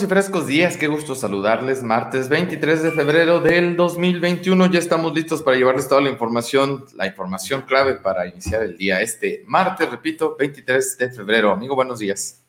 Buenos y frescos días, qué gusto saludarles. Martes 23 de febrero del 2021, ya estamos listos para llevarles toda la información, la información clave para iniciar el día. Este martes, repito, 23 de febrero. Amigo, buenos días.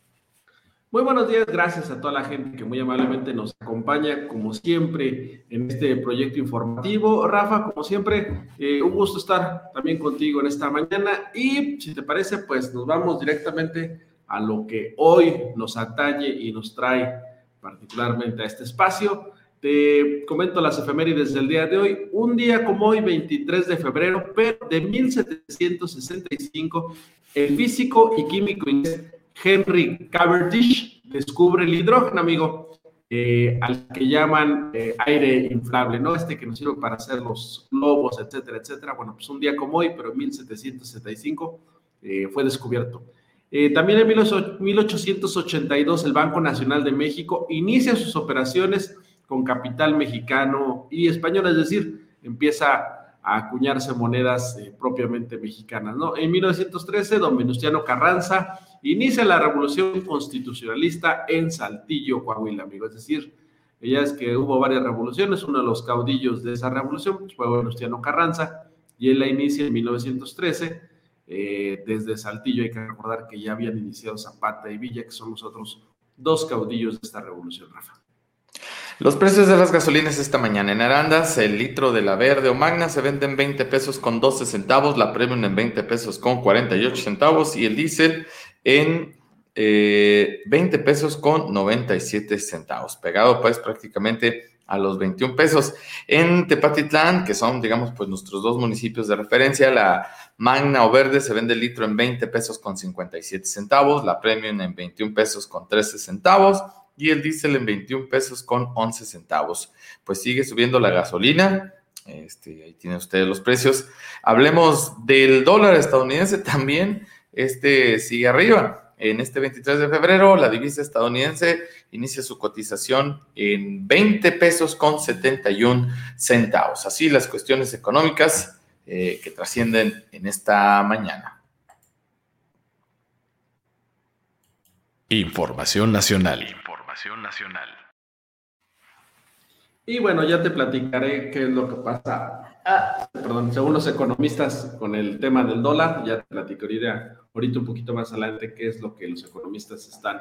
Muy buenos días, gracias a toda la gente que muy amablemente nos acompaña, como siempre, en este proyecto informativo. Rafa, como siempre, eh, un gusto estar también contigo en esta mañana y si te parece, pues nos vamos directamente a lo que hoy nos atañe y nos trae particularmente a este espacio. Te comento las efemérides del día de hoy. Un día como hoy, 23 de febrero, pero de 1765, el físico y químico Henry Cavendish descubre el hidrógeno, amigo, eh, al que llaman eh, aire inflable, ¿no? Este que nos sirve para hacer los globos, etcétera, etcétera. Bueno, pues un día como hoy, pero en 1775 eh, fue descubierto. Eh, también en 1882 el Banco Nacional de México inicia sus operaciones con capital mexicano y español, es decir, empieza a acuñarse monedas eh, propiamente mexicanas. ¿no? En 1913, don Venustiano Carranza inicia la revolución constitucionalista en Saltillo, Coahuila, amigo. Es decir, ya es que hubo varias revoluciones, uno de los caudillos de esa revolución pues, fue Venustiano Carranza, y él la inicia en 1913 eh, desde Saltillo hay que recordar que ya habían iniciado Zapata y Villa, que son los otros dos caudillos de esta revolución, Rafa. Los precios de las gasolinas esta mañana en Arandas, el litro de la verde o magna se vende en 20 pesos con 12 centavos, la premium en 20 pesos con 48 centavos y el diésel en 20 eh, pesos con 97 centavos. Pegado pues prácticamente a los 21 pesos. En Tepatitlán, que son, digamos, pues nuestros dos municipios de referencia, la Magna o Verde se vende el litro en 20 pesos con 57 centavos, la Premium en 21 pesos con 13 centavos y el diésel en 21 pesos con 11 centavos. Pues sigue subiendo la gasolina. Este, ahí tienen ustedes los precios. Hablemos del dólar estadounidense también. Este sigue arriba. En este 23 de febrero, la divisa estadounidense inicia su cotización en 20 pesos con 71 centavos. Así las cuestiones económicas eh, que trascienden en esta mañana. Información nacional. Información nacional. Y bueno, ya te platicaré qué es lo que pasa, ah, perdón, según los economistas con el tema del dólar, ya te platicaré ahorita un poquito más adelante qué es lo que los economistas están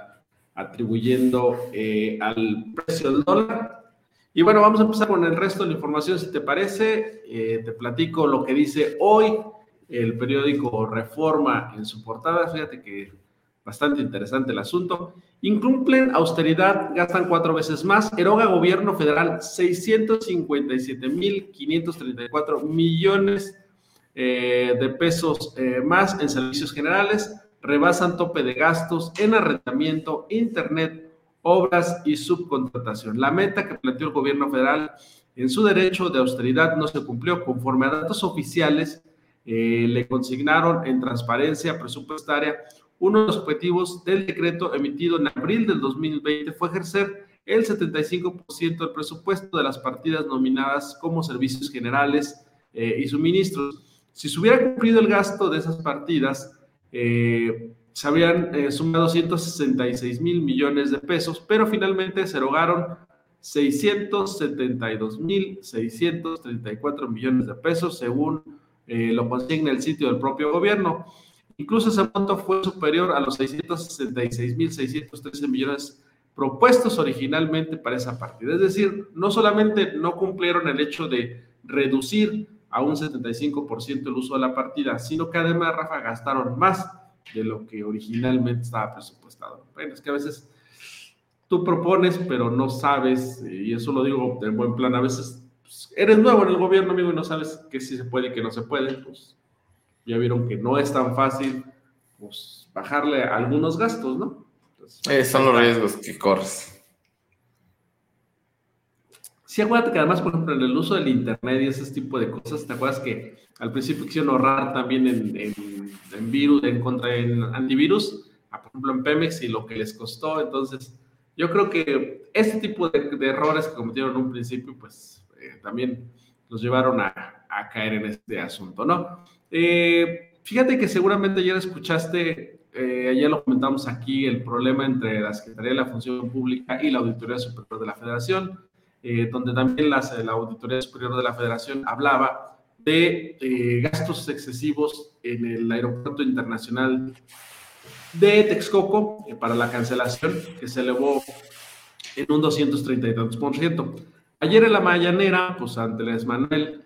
atribuyendo eh, al precio del dólar. Y bueno, vamos a empezar con el resto de la información, si te parece. Eh, te platico lo que dice hoy el periódico Reforma en su portada. Fíjate que bastante interesante el asunto. Incumplen austeridad, gastan cuatro veces más. Eroga gobierno federal 657.534 millones eh, de pesos eh, más en servicios generales, rebasan tope de gastos en arrendamiento, internet, obras y subcontratación. La meta que planteó el gobierno federal en su derecho de austeridad no se cumplió. Conforme a datos oficiales, eh, le consignaron en transparencia presupuestaria uno de los objetivos del decreto emitido en abril del 2020 fue ejercer el 75% del presupuesto de las partidas nominadas como servicios generales y suministros. Si se hubiera cumplido el gasto de esas partidas, eh, se habrían eh, sumado 166 mil millones de pesos, pero finalmente se erogaron 672 mil 634 millones de pesos, según eh, lo consigna el sitio del propio gobierno. Incluso ese monto fue superior a los 666 mil 613 millones propuestos originalmente para esa partida. Es decir, no solamente no cumplieron el hecho de reducir a un 75% el uso de la partida, sino que además, Rafa, gastaron más de lo que originalmente estaba presupuestado. Bueno, es que a veces tú propones, pero no sabes, eh, y eso lo digo en buen plan, a veces pues, eres nuevo en el gobierno, amigo, y no sabes qué sí se puede y qué no se puede, pues ya vieron que no es tan fácil pues, bajarle algunos gastos, ¿no? Eh, son los riesgos que corres. Sí, acuérdate que además, por ejemplo, en el uso del Internet y ese tipo de cosas, ¿te acuerdas que al principio quisieron ahorrar también en, virus, en contra en antivirus? por ejemplo, en Pemex y lo que les costó. Entonces, yo creo que este tipo de, errores que cometieron en un principio, pues eh, también los llevaron a, caer en este asunto, ¿no? Eh, fíjate que seguramente ayer escuchaste eh, ayer lo comentamos aquí, el problema entre la Secretaría de la Función Pública y la Auditoría Superior de la Federación, eh, donde también la Auditoría Superior de la Federación hablaba de gastos excesivos en el Aeropuerto Internacional de Texcoco para la cancelación, que se elevó en un 232%. Ayer en la mañanera, pues Andrés Manuel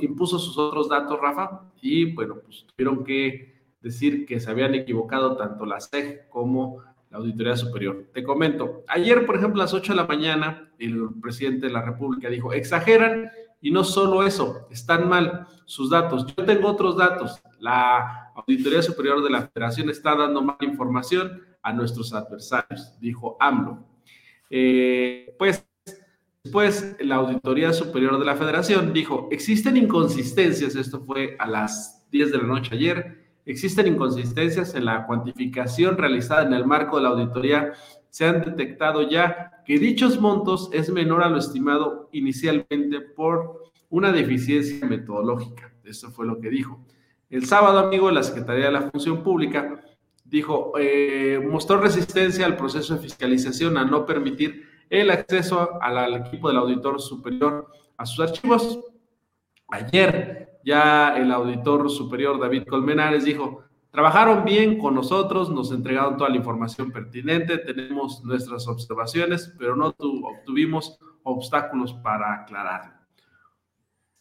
impuso sus otros datos, Rafa, y bueno, pues tuvieron que decir que se habían equivocado tanto la SEG como la Auditoría Superior. Te comento, ayer, por ejemplo, a las 8 de la mañana, el presidente de la República dijo, exageran y no solo eso, están mal sus datos. Yo tengo otros datos. La Auditoría Superior de la Federación está dando mala información a nuestros adversarios, dijo AMLO. Eh, pues después la Auditoría Superior de la Federación dijo, existen inconsistencias, esto fue a las 10 de la noche ayer, Existen inconsistencias en la cuantificación realizada en el marco de la auditoría. Se han detectado ya que dichos montos es menor a lo estimado inicialmente por una deficiencia metodológica. Eso fue lo que dijo. El sábado, amigo, la Secretaría de la Función Pública dijo, eh, mostró resistencia al proceso de fiscalización a no permitir el acceso al equipo del auditor superior a sus archivos. Ayer ya el auditor superior David Colmenares dijo, trabajaron bien con nosotros, nos entregaron toda la información pertinente, tenemos nuestras observaciones, pero no obtuvimos obstáculos para aclararlo.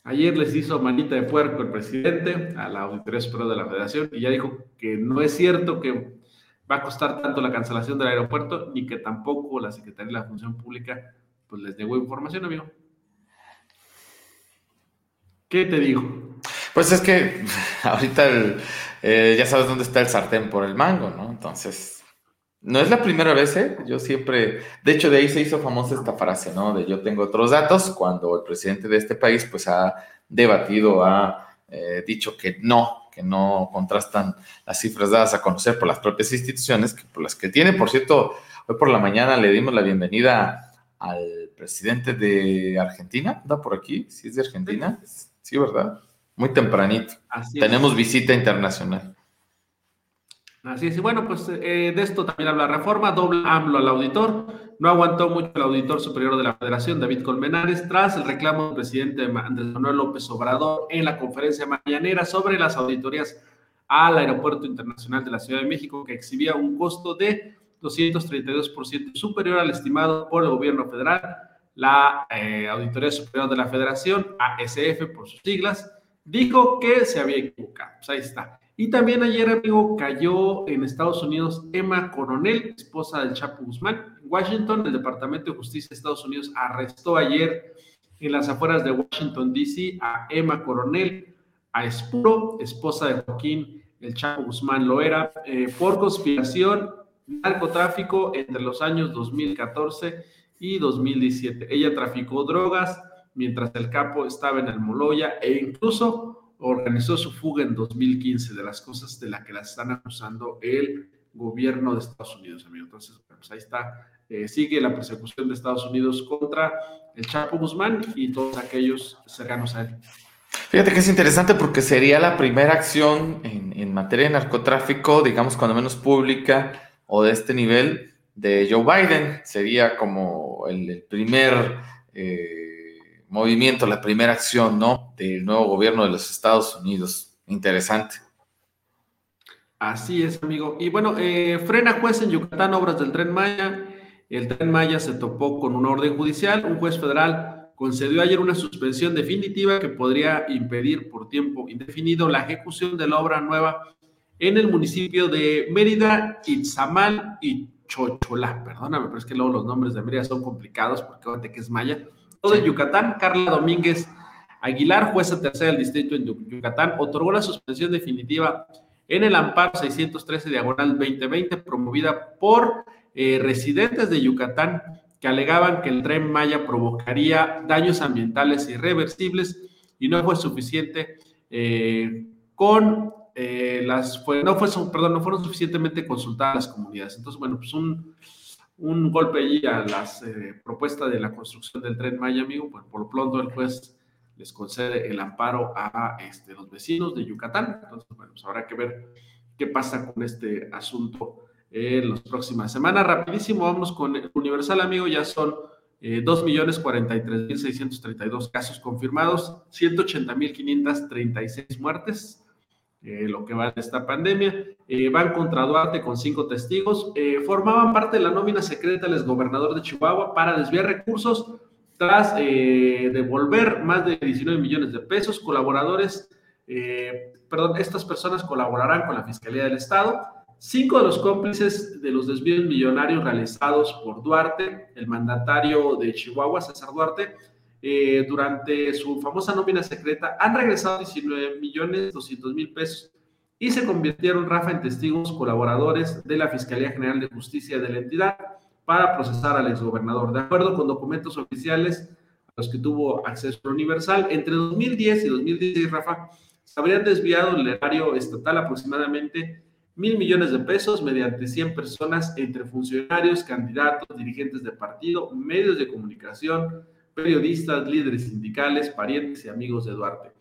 Ayer les hizo manita de puerco el presidente a la Auditoría Superior de la Federación y ya dijo que no es cierto que va a costar tanto la cancelación del aeropuerto ni que tampoco la Secretaría de la Función Pública pues les negó información, amigo. ¿Qué te digo? Pues es que ahorita eh, ya sabes dónde está el sartén por el mango, ¿no? Entonces, no es la primera vez, ¿eh? Yo siempre, de hecho, de ahí se hizo famosa esta frase, ¿no? De yo tengo otros datos, cuando el presidente de este país, pues, ha debatido, ha eh, dicho que no, que no contrastan las cifras dadas a conocer por las propias instituciones, que por las que tiene, por cierto, hoy por la mañana le dimos la bienvenida al presidente de Argentina, ¿da por aquí? ¿Sí es de Argentina? Sí, ¿verdad? Muy tempranito. Tenemos visita internacional. Así es. Y bueno, pues eh, de esto también habla Reforma. Doble AMLO al auditor. No aguantó mucho el auditor superior de la Federación, David Colmenares, tras el reclamo del presidente Andrés Manuel López Obrador en la conferencia mañanera sobre las auditorías al Aeropuerto Internacional de la Ciudad de México, que exhibía un costo de 232% superior al estimado por el gobierno federal. La eh, Auditoría Superior de la Federación, ASF por sus siglas, dijo que se había equivocado. Pues ahí está. Y también ayer, amigo, cayó en Estados Unidos Emma Coronel, esposa del Chapo Guzmán. Washington, el Departamento de Justicia de Estados Unidos arrestó ayer en las afueras de Washington, D.C. a Emma Coronel, a Espuro, esposa de Joaquín el Chapo Guzmán Loera, eh, por conspiración, narcotráfico entre los años 2014 y 2017. Ella traficó drogas, mientras el capo estaba en Almoloya e incluso organizó su fuga en 2015 de las cosas de las que la están acusando el gobierno de Estados Unidos, amigo. Entonces, pues ahí está, eh, sigue la persecución de Estados Unidos contra el Chapo Guzmán y todos aquellos cercanos a él. Fíjate que es interesante porque sería la primera acción en, materia de narcotráfico, digamos, cuando menos pública o de este nivel de Joe Biden. Sería como el, primer... Eh, movimiento, la primera acción, ¿no? Del nuevo gobierno de los Estados Unidos. Interesante. Así es, amigo. Y bueno, eh, frena juez en Yucatán obras del tren Maya. El tren Maya se topó con una orden judicial. Un juez federal concedió ayer una suspensión definitiva que podría impedir por tiempo indefinido la ejecución de la obra nueva en el municipio de Mérida, Itzamal y Chocholá. Perdóname, pero es que luego los nombres de Mérida son complicados porque fíjate que es Maya de Yucatán, Carla Domínguez Aguilar, jueza tercera del distrito en Yucatán, otorgó la suspensión definitiva en el amparo 613 diagonal 2020 promovida por eh, residentes de Yucatán que alegaban que el tren Maya provocaría daños ambientales irreversibles y no fue suficiente eh, con eh, las fue, no fue perdón no fueron suficientemente consultadas las comunidades. Entonces bueno pues un un golpe allí a las eh, propuestas de la construcción del tren Maya, amigo, pues por lo pronto el juez les concede el amparo a este, los vecinos de Yucatán. Entonces, bueno, pues habrá que ver qué pasa con este asunto en las próximas semanas. Rapidísimo, vamos con el Universal, amigo, ya son eh, 2.043.632 casos confirmados, 180.536 muertes, eh, lo que va de esta pandemia. Eh, van contra Duarte con cinco testigos. Eh, formaban parte de la nómina secreta del exgobernador de Chihuahua para desviar recursos tras eh, devolver más de 19 millones de pesos. Colaboradores, perdón, estas personas colaborarán con la Fiscalía del Estado. Cinco de los cómplices de los desvíos millonarios realizados por Duarte, el mandatario de Chihuahua, César Duarte, eh, durante su famosa nómina secreta, han regresado 19 millones 200 mil pesos y se convirtieron, Rafa, en testigos colaboradores de la Fiscalía General de Justicia de la entidad para procesar al exgobernador. De acuerdo con documentos oficiales a los que tuvo acceso universal, entre 2010 y 2016, Rafa, se habrían desviado el erario estatal aproximadamente mil millones de pesos mediante 100 personas entre funcionarios, candidatos, dirigentes de partido, medios de comunicación, periodistas, líderes sindicales, parientes y amigos de Duarte.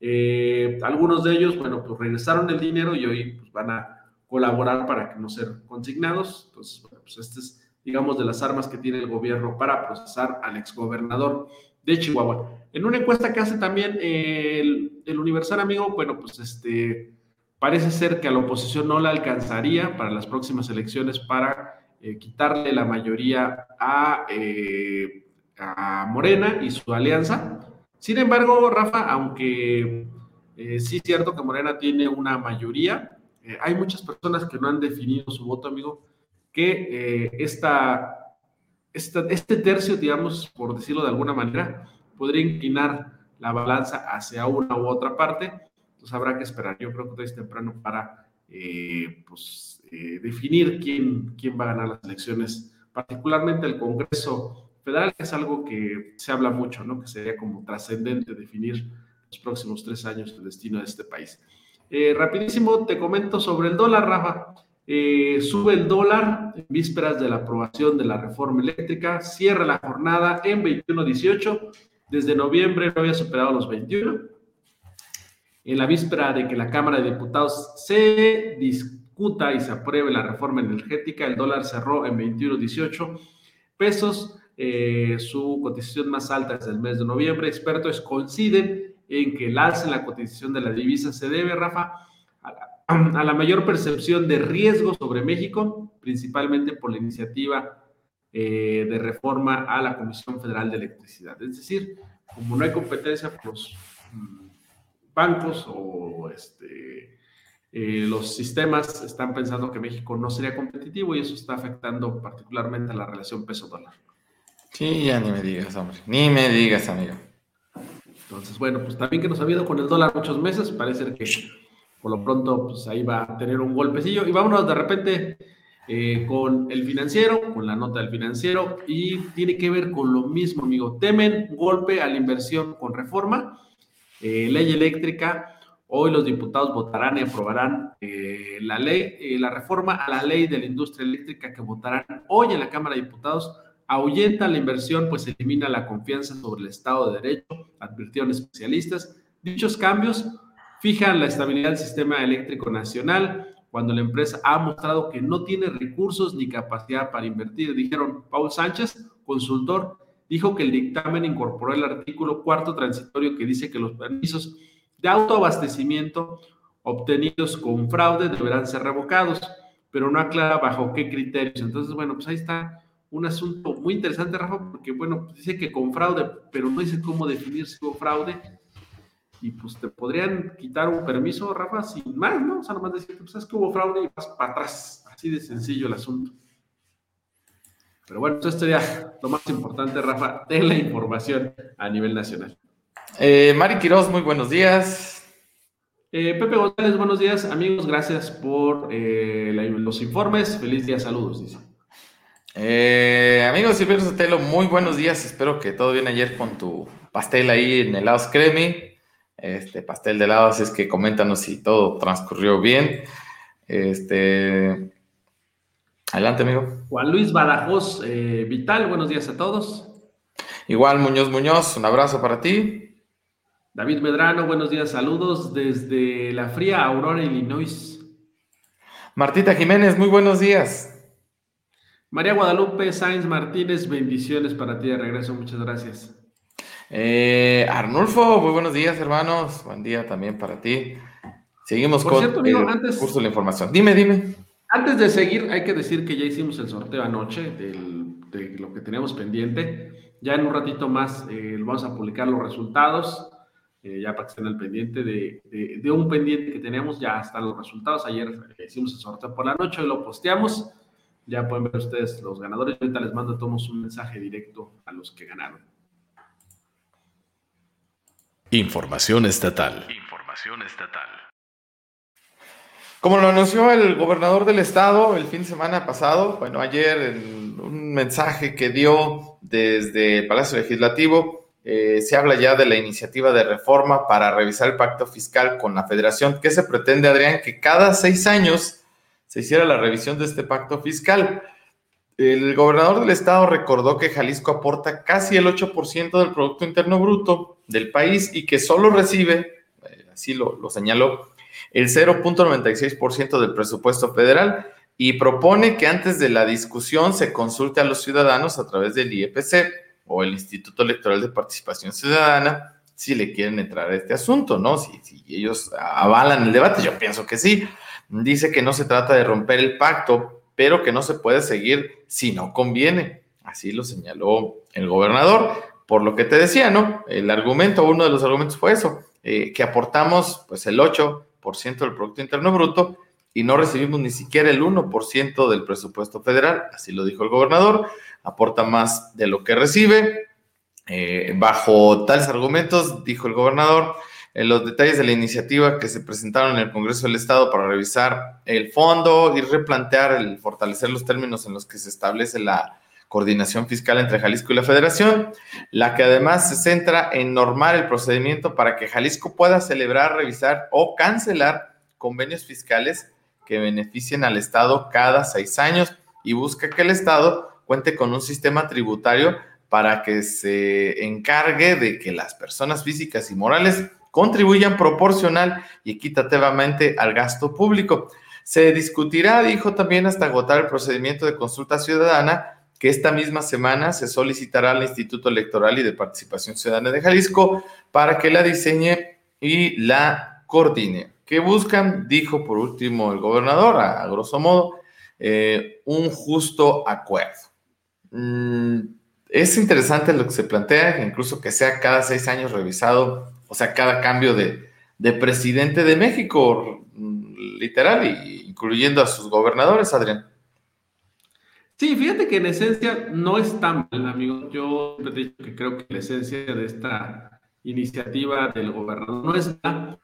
Eh, algunos de ellos, bueno, pues regresaron el dinero y hoy pues, van a colaborar para que no ser consignados. Entonces, bueno, pues este es, digamos, de las armas que tiene el gobierno para procesar al exgobernador de Chihuahua. En una encuesta que hace también el, el, Universal, amigo, bueno, pues este, parece ser que a la oposición no la alcanzaría para las próximas elecciones para eh, quitarle la mayoría a... Eh, a Morena y su alianza. Sin embargo, Rafa, aunque eh, sí es cierto que Morena tiene una mayoría, eh, hay muchas personas que no han definido su voto, amigo, que eh, esta, esta, este tercio, digamos, por decirlo de alguna manera, podría inclinar la balanza hacia una u otra parte. Entonces habrá que esperar. Yo creo que es temprano para pues, definir quién, quién va a ganar las elecciones, particularmente el Congreso federal, que es algo que se habla mucho, ¿no? Que sería como trascendente definir los próximos tres años el destino de este país. Eh, rapidísimo, te comento sobre el dólar, Rafa. Eh, sube el dólar en vísperas de la aprobación de la reforma eléctrica, cierra la jornada en 21.18. Desde noviembre no había superado los 21. En la víspera de que la Cámara de Diputados se discuta y se apruebe la reforma energética, el dólar cerró en 21.18 pesos. Eh, su cotización más alta desde el mes de noviembre. Expertos coinciden en que el alza en la cotización de la divisa se debe, Rafa, a la, mayor percepción de riesgo sobre México, principalmente por la iniciativa eh, de reforma a la Comisión Federal de Electricidad. Es decir, como no hay competencia por los mm, bancos o este, eh, los sistemas están pensando que México no sería competitivo y eso está afectando particularmente a la relación peso-dólar. Sí, ya ni me digas, hombre. Ni me digas, amigo. Entonces, bueno, pues también que nos ha habido con el dólar muchos meses, parece que por lo pronto, pues ahí va a tener un golpecillo. Y vámonos de repente eh, con el financiero, con la nota del financiero, y tiene que ver con lo mismo, amigo. Temen golpe a la inversión con reforma, eh, ley eléctrica. Hoy los diputados votarán y aprobarán eh, la ley, la reforma a la ley de la industria eléctrica que votarán hoy en la Cámara de Diputados ahuyenta la inversión, pues elimina la confianza sobre el Estado de Derecho, advirtieron especialistas. Dichos cambios fijan la estabilidad del sistema eléctrico nacional cuando la empresa ha mostrado que no tiene recursos ni capacidad para invertir. Dijeron Paul Sánchez, consultor, dijo que el dictamen incorporó el artículo cuarto transitorio que dice que los permisos de autoabastecimiento obtenidos con fraude deberán ser revocados, pero no aclara bajo qué criterios. Entonces, bueno, pues ahí está un asunto muy interesante, Rafa, porque, bueno, dice que con fraude, pero no dice cómo definir si hubo fraude. Y pues te podrían quitar un permiso, Rafa, sin más, ¿no? O sea, nomás decir, pues es que hubo fraude y vas para atrás. Así de sencillo el asunto. Pero bueno, esto sería lo más importante, Rafa, de la información a nivel nacional. Eh, Mari Quiroz, muy buenos días. Eh, Pepe González, buenos días, amigos. Gracias por eh, los informes. Feliz día, saludos, dice. Eh, amigos Silvio Sotelo, muy buenos días. Espero que todo bien ayer con tu pastel ahí en helados Cremi. Este pastel de helados, es que coméntanos si todo transcurrió bien. Este. Adelante, amigo. Juan Luis Badajoz eh, Vital, buenos días a todos. Igual, Muñoz Muñoz, un abrazo para ti. David Medrano, buenos días, saludos desde la fría Aurora, Illinois. Martita Jiménez, muy buenos días. María Guadalupe Sáenz Martínez, bendiciones para ti de regreso, muchas gracias. Eh, Arnulfo, muy buenos días, hermanos. Buen día también para ti. Seguimos con el curso de la información. Dime, dime. Antes de seguir, hay que decir que ya hicimos el sorteo anoche de lo que teníamos pendiente. Ya en un ratito más eh, vamos a publicar los resultados, eh, ya para que estén al pendiente de, de, un pendiente que teníamos, ya están los resultados. Ayer hicimos el sorteo por la noche y lo posteamos. Ya pueden ver ustedes los ganadores. Ahorita les mando todos un mensaje directo a los que ganaron. Información estatal. Información estatal. Como lo anunció el gobernador del estado el fin de semana pasado, bueno, ayer en un mensaje que dio desde el Palacio Legislativo, eh, se habla ya de la iniciativa de reforma para revisar el pacto fiscal con la federación. ¿Qué se pretende, Adrián? Que cada seis años se hiciera la revisión de este pacto fiscal. El gobernador del estado recordó que Jalisco aporta casi el 8% del Producto Interno Bruto del país y que solo recibe, eh, así lo, lo señaló, el 0.96% del presupuesto federal y propone que antes de la discusión se consulte a los ciudadanos a través del IEPC o el Instituto Electoral de Participación Ciudadana si le quieren entrar a este asunto, ¿no? Si, si ellos avalan el debate, yo pienso que sí. Dice que no se trata de romper el pacto, pero que no se puede seguir si no conviene. Así lo señaló el gobernador. Por lo que te decía, ¿no? El argumento, uno de los argumentos fue eso, eh, que aportamos pues el 8% del Producto Interno Bruto y no recibimos ni siquiera el 1% del presupuesto federal. Así lo dijo el gobernador. Aporta más de lo que recibe. Eh, bajo tales argumentos, dijo el gobernador, en los detalles de la iniciativa que se presentaron en el Congreso del Estado para revisar el fondo y replantear el fortalecer los términos en los que se establece la coordinación fiscal entre Jalisco y la Federación, la que además se centra en normar el procedimiento para que Jalisco pueda celebrar, revisar o cancelar convenios fiscales que beneficien al Estado cada seis años y busca que el Estado cuente con un sistema tributario para que se encargue de que las personas físicas y morales contribuyan proporcional y equitativamente al gasto público. Se discutirá, dijo también, hasta agotar el procedimiento de consulta ciudadana que esta misma semana se solicitará al Instituto Electoral y de Participación Ciudadana de Jalisco para que la diseñe y la coordine. ¿Qué buscan? Dijo por último el gobernador, a, grosso modo, eh, un justo acuerdo. Mm, es interesante lo que se plantea, incluso que sea cada seis años revisado o sea, cada cambio de, presidente de México, literal, incluyendo a sus gobernadores, Adrián. Sí, fíjate que en esencia no es tan mal, amigo. Yo he dicho que creo que la esencia de esta iniciativa del gobernador no es nada.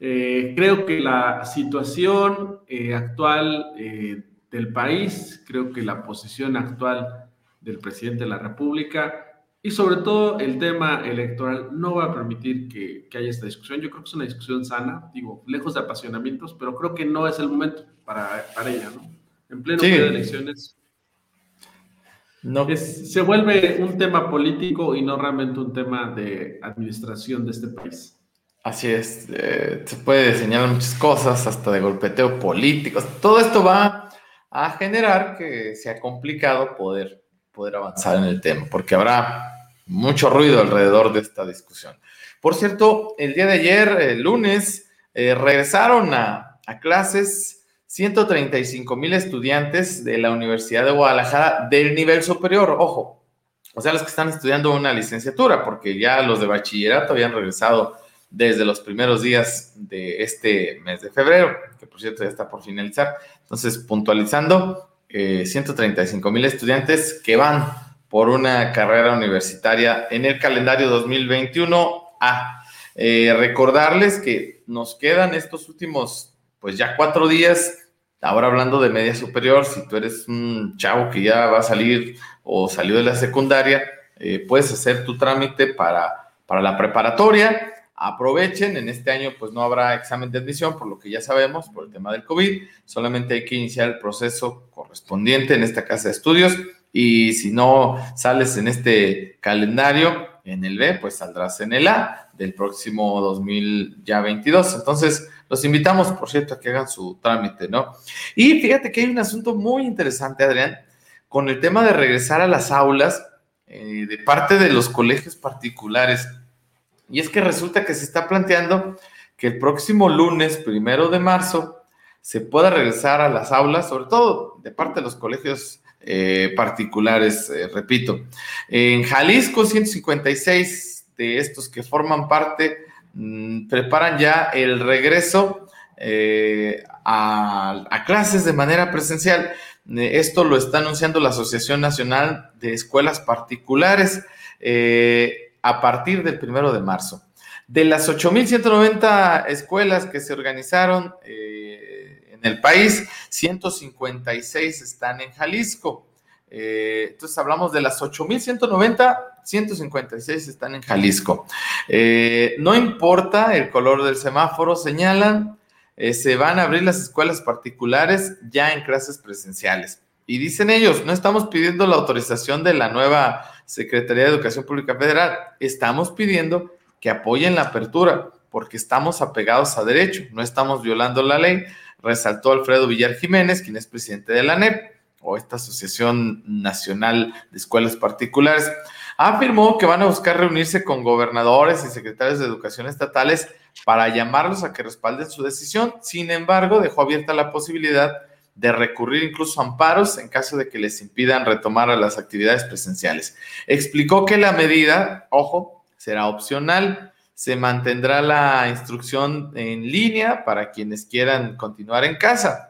Eh, creo que la situación eh, actual eh, del país, creo que la posición actual del presidente de la República y sobre todo el tema electoral no va a permitir que, haya esta discusión. Yo creo que es una discusión sana, digo, lejos de apasionamientos, pero creo que no es el momento para, ella, ¿no? En pleno de elecciones. No. se vuelve un tema político y no realmente un tema de administración de este país. Así es, eh, se puede señalar muchas cosas, hasta de golpeteo político. Todo esto va a generar que sea complicado poder poder avanzar en el tema, porque habrá mucho ruido alrededor de esta discusión. Por cierto, el día de ayer, el lunes, eh, regresaron a, a clases 135 mil estudiantes de la Universidad de Guadalajara del nivel superior, ojo, o sea, los que están estudiando una licenciatura, porque ya los de bachillerato habían regresado desde los primeros días de este mes de febrero, que por cierto ya está por finalizar. Entonces, puntualizando, 135 eh, mil estudiantes que van por una carrera universitaria en el calendario 2021 a eh, recordarles que nos quedan estos últimos, pues ya cuatro días. Ahora hablando de media superior, si tú eres un chavo que ya va a salir o salió de la secundaria, eh, puedes hacer tu trámite para, para la preparatoria aprovechen. En este año pues no habrá examen de admisión, por lo que ya sabemos, por el tema del COVID. Solamente hay que iniciar el proceso correspondiente en esta casa de estudios y si no sales en este calendario, en el B, pues saldrás en el A del próximo 2022. Entonces, los invitamos, por cierto, a que hagan su trámite, ¿no? Y fíjate que hay un asunto muy interesante, Adrián, con el tema de regresar a las aulas eh, de parte de los colegios particulares. Y es que resulta que se está planteando que el próximo lunes, primero de marzo, se pueda regresar a las aulas, sobre todo de parte de los colegios eh, particulares, eh, repito. En Jalisco, 156 de estos que forman parte mm, preparan ya el regreso eh, a, clases de manera presencial. Esto lo está anunciando la Asociación Nacional de Escuelas Particulares a partir del primero de marzo. De las 8.190 escuelas que se organizaron, en el país, 156 están en Jalisco. Eh, entonces hablamos de las 8.190, 156 están en Jalisco. Eh, no importa el color del semáforo, señalan, eh, se van a abrir las escuelas particulares ya en clases presenciales. Y dicen ellos, no estamos pidiendo la autorización de la nueva Secretaría de Educación Pública Federal, estamos pidiendo que apoyen la apertura, porque estamos apegados a derecho, no estamos violando la ley resaltó Alfredo Villar Jiménez, quien es presidente de la NEP, o esta Asociación Nacional de Escuelas Particulares. Afirmó que van a buscar reunirse con gobernadores y secretarios de educación estatales para llamarlos a que respalden su decisión. Sin embargo, dejó abierta la posibilidad de recurrir incluso a amparos en caso de que les impidan retomar a las actividades presenciales. Explicó que la medida, ojo, será opcional se mantendrá la instrucción en línea para quienes quieran continuar en casa.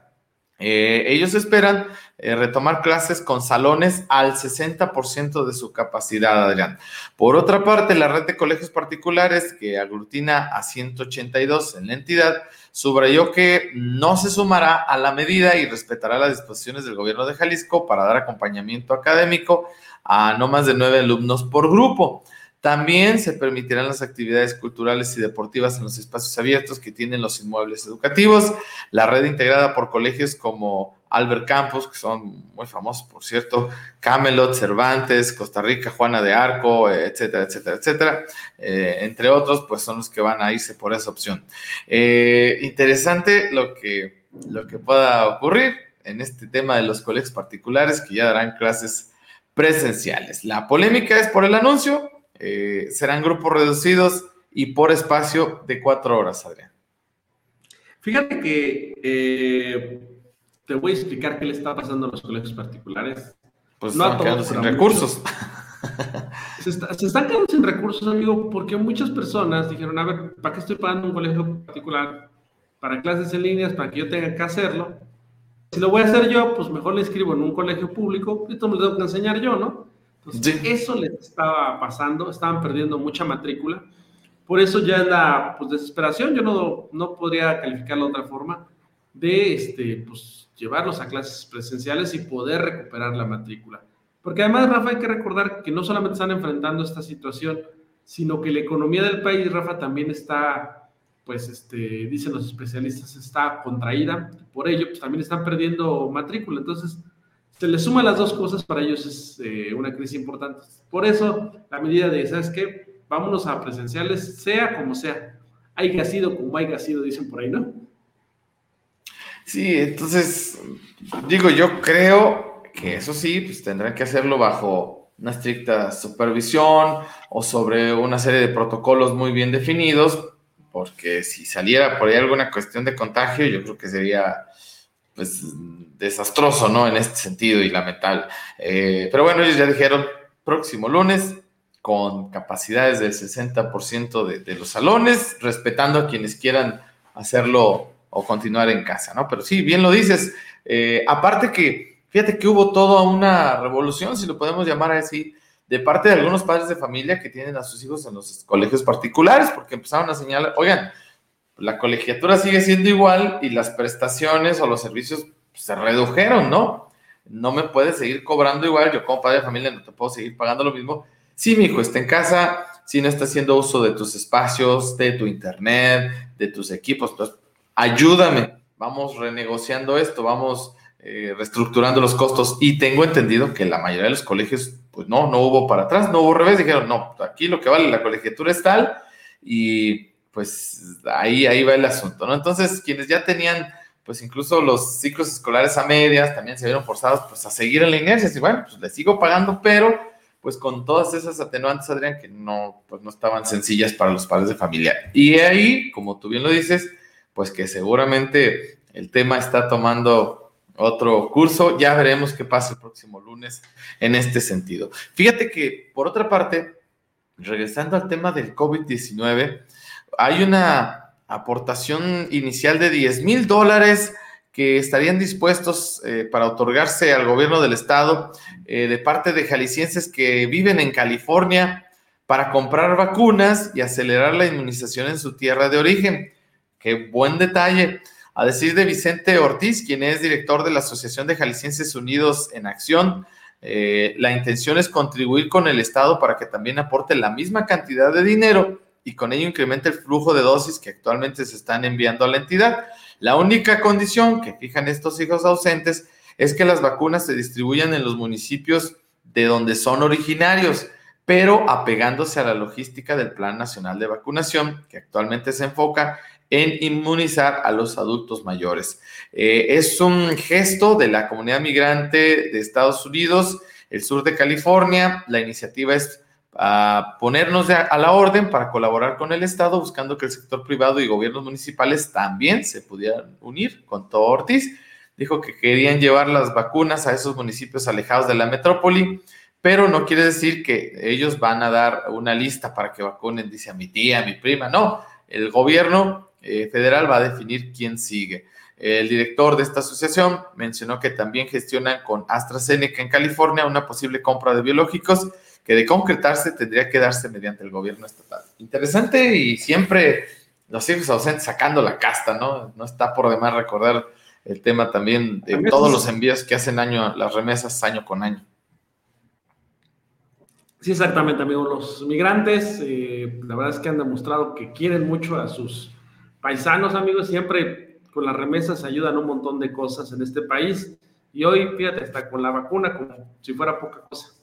Eh, ellos esperan eh, retomar clases con salones al 60% de su capacidad, Adrián. Por otra parte, la red de colegios particulares, que aglutina a 182 en la entidad, subrayó que no se sumará a la medida y respetará las disposiciones del gobierno de Jalisco para dar acompañamiento académico a no más de nueve alumnos por grupo. También se permitirán las actividades culturales y deportivas en los espacios abiertos que tienen los inmuebles educativos. La red integrada por colegios como Albert Campus, que son muy famosos, por cierto, Camelot, Cervantes, Costa Rica, Juana de Arco, etcétera, etcétera, etcétera, eh, entre otros, pues son los que van a irse por esa opción. Eh, interesante lo que, lo que pueda ocurrir en este tema de los colegios particulares que ya darán clases presenciales. La polémica es por el anuncio, eh, serán grupos reducidos y por espacio de cuatro horas, Adrián. Fíjate que eh, te voy a explicar qué le está pasando a los colegios particulares. Pues no están quedando sin recursos. Se, se, están quedando sin recursos, amigo, porque muchas personas dijeron, a ver, ¿para qué estoy pagando un colegio particular? Para clases en líneas, para que yo tenga que hacerlo. Si lo voy a hacer yo, pues mejor le escribo en un colegio público y todo me lo tengo que enseñar yo, ¿no? Eso les estaba pasando, estaban perdiendo mucha matrícula. Por eso ya es la pues, desesperación, yo no, no podría calificarlo de otra forma, de este, pues, llevarlos a clases presenciales y poder recuperar la matrícula. Porque además, Rafa, hay que recordar que no solamente están enfrentando esta situación, sino que la economía del país, Rafa, también está, pues, este, dicen los especialistas, está contraída. Por ello, pues también están perdiendo matrícula. Entonces, se le suman las dos cosas, para ellos es eh, una crisis importante. Por eso, la medida de, ¿sabes qué? Vámonos a presenciales, sea como sea. Haya sido como haya sido, dicen por ahí, ¿no? Sí, entonces, digo, yo creo que eso sí, pues tendrán que hacerlo bajo una estricta supervisión o sobre una serie de protocolos muy bien definidos, porque si saliera por ahí alguna cuestión de contagio, yo creo que sería pues desastroso, ¿no? En este sentido y lamentable. Eh, pero bueno, ellos ya dijeron, próximo lunes, con capacidades del 60% de, de, los salones, respetando a quienes quieran hacerlo o continuar en casa, ¿no? Pero sí, bien lo dices. Eh, aparte que, fíjate que hubo toda una revolución, si lo podemos llamar así, de parte de algunos padres de familia que tienen a sus hijos en los colegios particulares, porque empezaron a señalar, oigan, la colegiatura sigue siendo igual y las prestaciones o los servicios se redujeron, ¿no? No me puedes seguir cobrando igual, yo como padre de familia no te puedo seguir pagando lo mismo. Sí, mi hijo está en casa, si no está haciendo uso de tus espacios, de tu internet, de tus equipos, pues ayúdame, vamos renegociando esto, vamos eh, reestructurando los costos. Y tengo entendido que la mayoría de los colegios pues no, no hubo para atrás, no hubo revés, dijeron, no, aquí lo que vale la colegiatura es tal y pues ahí, ahí va el asunto, ¿no? Entonces, quienes ya tenían pues incluso los ciclos escolares a medias también se vieron forzados pues a seguir en la inercia, y bueno, pues les sigo pagando, pero pues con todas esas atenuantes, Adrián, que no, pues no estaban sencillas para los padres de familia. Y ahí, como tú bien lo dices, pues que seguramente el tema está tomando otro curso, ya veremos qué pasa el próximo lunes en este sentido. Fíjate que, por otra parte, regresando al tema del COVID-19, hay una aportación inicial de 10 mil dólares que estarían dispuestos eh, para otorgarse al gobierno del estado eh, de parte de jaliscienses que viven en California para comprar vacunas y acelerar la inmunización en su tierra de origen. Qué buen detalle. A decir de Vicente Ortiz, quien es director de la Asociación de Jaliscienses Unidos en Acción, eh, la intención es contribuir con el Estado para que también aporte la misma cantidad de dinero y con ello incrementa el flujo de dosis que actualmente se están enviando a la entidad. La única condición que fijan estos hijos ausentes es que las vacunas se distribuyan en los municipios de donde son originarios, pero apegándose a la logística del Plan Nacional de Vacunación, que actualmente se enfoca en inmunizar a los adultos mayores. Eh, es un gesto de la comunidad migrante de Estados Unidos, el sur de California. La iniciativa es a ponernos a la orden para colaborar con el Estado, buscando que el sector privado y gobiernos municipales también se pudieran unir con todo Ortiz. Dijo que querían llevar las vacunas a esos municipios alejados de la metrópoli, pero no quiere decir que ellos van a dar una lista para que vacunen, dice a mi tía, a mi prima. No, el gobierno eh, federal va a definir quién sigue. El director de esta asociación mencionó que también gestionan con AstraZeneca en California una posible compra de biológicos que de concretarse tendría que darse mediante el gobierno estatal. Interesante y siempre los hijos ausentes sacando la casta, ¿no? No está por demás recordar el tema también de todos los envíos que hacen año, las remesas año con año. Sí, exactamente, amigo. Los migrantes, eh, la verdad es que han demostrado que quieren mucho a sus paisanos, amigos. Siempre con las remesas ayudan un montón de cosas en este país. Y hoy, fíjate, está con la vacuna como si fuera poca cosa.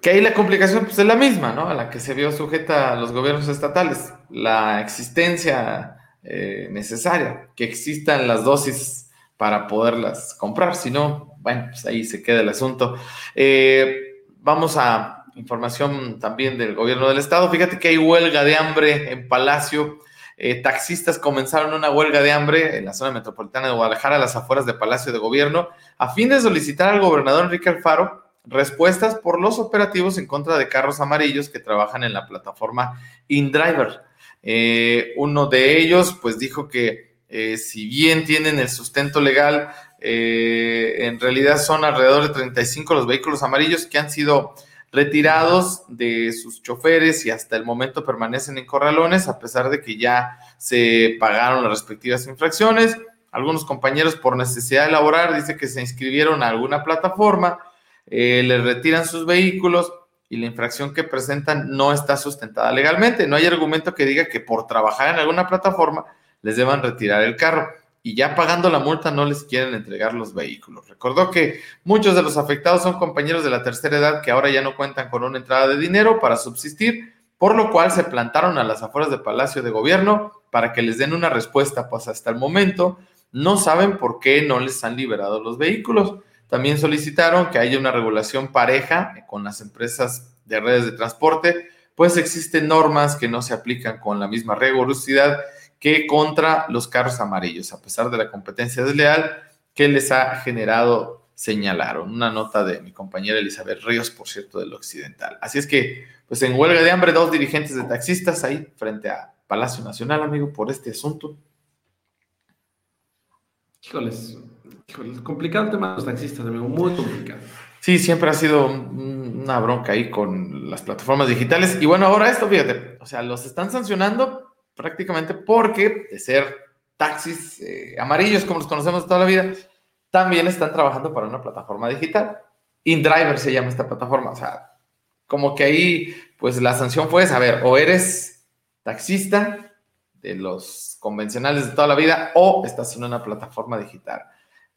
Que ahí la complicación pues, es la misma, ¿no? A la que se vio sujeta a los gobiernos estatales. La existencia eh, necesaria, que existan las dosis para poderlas comprar. Si no, bueno, pues ahí se queda el asunto. Eh, vamos a información también del gobierno del estado. Fíjate que hay huelga de hambre en Palacio. Eh, taxistas comenzaron una huelga de hambre en la zona metropolitana de Guadalajara, a las afueras de Palacio de Gobierno, a fin de solicitar al gobernador Enrique Alfaro respuestas por los operativos en contra de carros amarillos que trabajan en la plataforma InDriver. Eh, uno de ellos, pues dijo que eh, si bien tienen el sustento legal, eh, en realidad son alrededor de 35 los vehículos amarillos que han sido retirados de sus choferes y hasta el momento permanecen en corralones, a pesar de que ya se pagaron las respectivas infracciones. Algunos compañeros por necesidad de laborar dice que se inscribieron a alguna plataforma eh, les retiran sus vehículos y la infracción que presentan no está sustentada legalmente. No hay argumento que diga que por trabajar en alguna plataforma les deban retirar el carro y ya pagando la multa no les quieren entregar los vehículos. Recordó que muchos de los afectados son compañeros de la tercera edad que ahora ya no cuentan con una entrada de dinero para subsistir, por lo cual se plantaron a las afueras del Palacio de Gobierno para que les den una respuesta, pues hasta el momento no saben por qué no les han liberado los vehículos. También solicitaron que haya una regulación pareja con las empresas de redes de transporte, pues existen normas que no se aplican con la misma rigurosidad que contra los carros amarillos, a pesar de la competencia desleal que les ha generado, señalaron. Una nota de mi compañera Elizabeth Ríos, por cierto, del Occidental. Así es que, pues en huelga de hambre, dos dirigentes de taxistas ahí frente a Palacio Nacional, amigo, por este asunto. Híjoles, complicado el tema de los taxistas, amigo, muy complicado. Sí, siempre ha sido una bronca ahí con las plataformas digitales. Y bueno, ahora esto, fíjate, o sea, los están sancionando prácticamente porque de ser taxis eh, amarillos, como los conocemos toda la vida, también están trabajando para una plataforma digital. InDriver se llama esta plataforma. O sea, como que ahí, pues la sanción fue saber, o eres taxista de los convencionales de toda la vida o estás en una plataforma digital.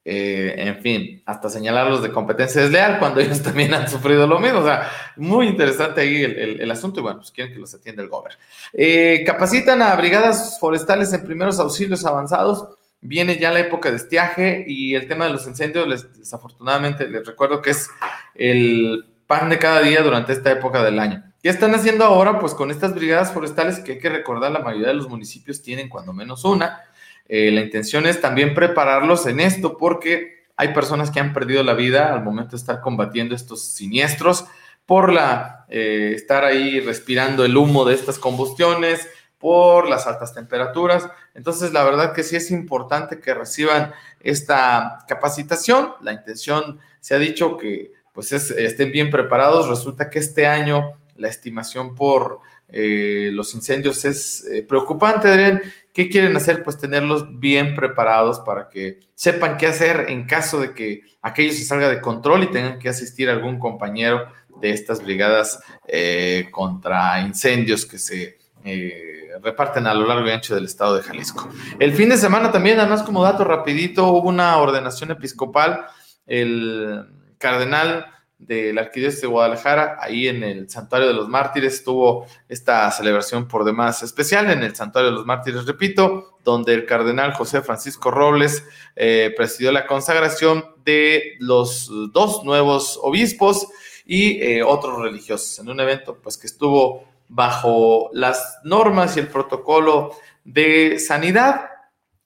Eh, en fin, hasta señalarlos de competencia desleal cuando ellos también han sufrido lo mismo. O sea, muy interesante ahí el, asunto y bueno, pues quieren que los atienda el gobierno. Eh, capacitan a brigadas forestales en primeros auxilios avanzados. Viene ya la época de estiaje y el tema de los incendios, les, desafortunadamente les recuerdo que es el pan de cada día durante esta época del año. ¿Qué están haciendo ahora? Pues con estas brigadas forestales que hay que recordar, la mayoría de los municipios tienen cuando menos una eh, la intención es también prepararlos en esto porque hay personas que han perdido la vida al momento de estar combatiendo estos siniestros por la eh, estar ahí respirando el humo de estas combustiones, por las altas temperaturas. Entonces, la verdad que sí es importante que reciban esta capacitación. La intención se ha dicho que pues estén bien preparados. Resulta que este año la estimación por eh, los incendios es preocupante, Adrián, ¿Qué quieren hacer? Pues tenerlos bien preparados para que sepan qué hacer en caso de que aquello se salga de control y tengan que asistir a algún compañero de estas brigadas eh, contra incendios que se eh, reparten a lo largo y ancho del estado de Jalisco. El fin de semana también, además como dato rapidito, hubo una ordenación episcopal. El cardenal de la Arquidiócesis de Guadalajara, ahí en el Santuario de los Mártires, tuvo esta celebración por demás especial en el Santuario de los Mártires, repito, donde el cardenal José Francisco Robles eh, presidió la consagración de los dos nuevos obispos y eh, otros religiosos, en un evento pues que estuvo bajo las normas y el protocolo de sanidad.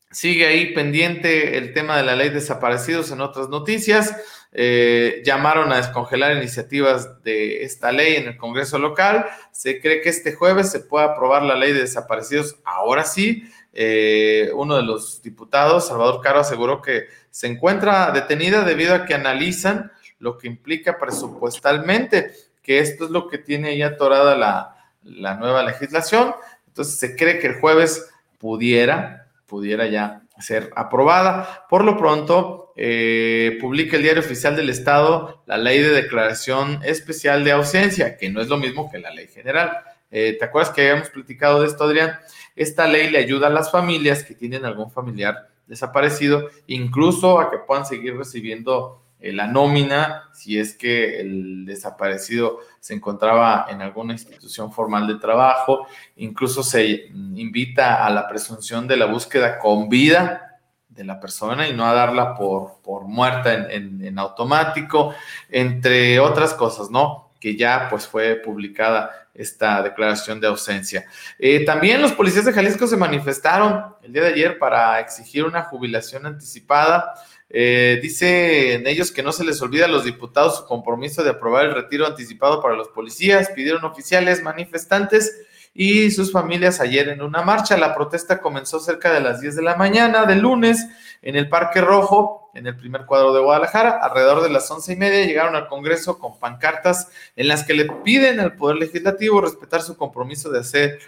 Sigue ahí pendiente el tema de la ley de desaparecidos en otras noticias. Eh, llamaron a descongelar iniciativas de esta ley en el Congreso local. Se cree que este jueves se pueda aprobar la ley de desaparecidos. Ahora sí, eh, uno de los diputados, Salvador Caro, aseguró que se encuentra detenida debido a que analizan lo que implica presupuestalmente, que esto es lo que tiene ya atorada la, la nueva legislación. Entonces se cree que el jueves pudiera, pudiera ya ser aprobada. Por lo pronto, eh, publica el Diario Oficial del Estado la ley de declaración especial de ausencia, que no es lo mismo que la ley general. Eh, ¿Te acuerdas que habíamos platicado de esto, Adrián? Esta ley le ayuda a las familias que tienen algún familiar desaparecido, incluso a que puedan seguir recibiendo eh, la nómina si es que el desaparecido se encontraba en alguna institución formal de trabajo. Incluso se invita a la presunción de la búsqueda con vida de la persona y no a darla por, por muerta en, automático, entre otras cosas, ¿no? Que ya pues fue publicada esta declaración de ausencia. Eh, también los policías de Jalisco se manifestaron el día de ayer para exigir una jubilación anticipada eh, dicen ellos que no se les olvida a los diputados su compromiso de aprobar el retiro anticipado para los policías, pidieron oficiales, manifestantes y sus familias ayer en una marcha. La protesta comenzó cerca de las 10 de la mañana del lunes en el Parque Rojo, en el primer cuadro de Guadalajara. Alrededor de las once y media llegaron al Congreso con pancartas en las que le piden al Poder Legislativo respetar su compromiso de hacer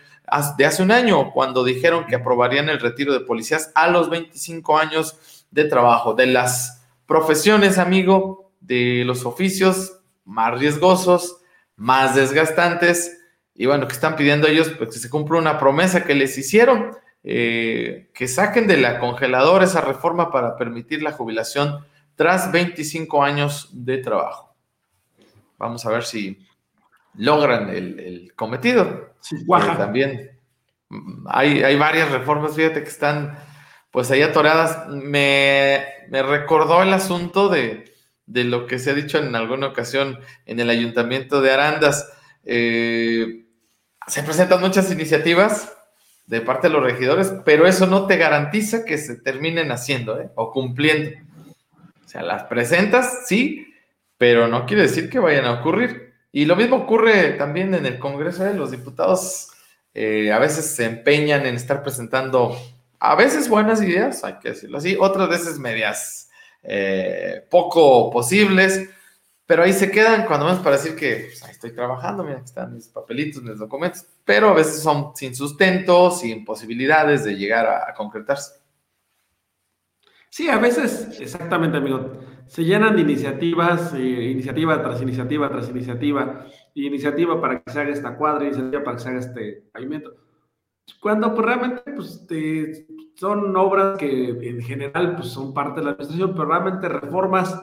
de hace un año, cuando dijeron que aprobarían el retiro de policías a los 25 años de trabajo, de las profesiones, amigo, de los oficios más riesgosos, más desgastantes, y bueno, que están pidiendo ellos pues, que se cumpla una promesa que les hicieron, eh, que saquen de la congeladora esa reforma para permitir la jubilación tras 25 años de trabajo. Vamos a ver si logran el, cometido. Sí, también mm, hay, hay varias reformas, fíjate, que están pues ahí atoradas. Me, recordó el asunto de, lo que se ha dicho en alguna ocasión en el ayuntamiento de Arandas. Eh, se presentan muchas iniciativas de parte de los regidores, pero eso no te garantiza que se terminen haciendo ¿eh? o cumpliendo. O sea, las presentas, sí, pero no quiere decir que vayan a ocurrir. Y lo mismo ocurre también en el Congreso de ¿eh? los diputados. a veces se empeñan en estar presentando a veces buenas ideas, hay que decirlo así, otras veces medias eh, poco posibles, pero ahí se quedan cuando menos para decir que pues, ahí estoy trabajando, mira, aquí están mis papelitos, mis documentos, pero a veces son sin sustento, sin posibilidades de llegar a, concretarse. Sí, a veces, exactamente, amigo. Se llenan de iniciativas, eh, iniciativa tras iniciativa tras iniciativa, iniciativa para que se haga esta cuadra, iniciativa para que se haga este pavimento Cuando pues realmente pues, son obras que en general pues, son parte de la administración, pero realmente reformas,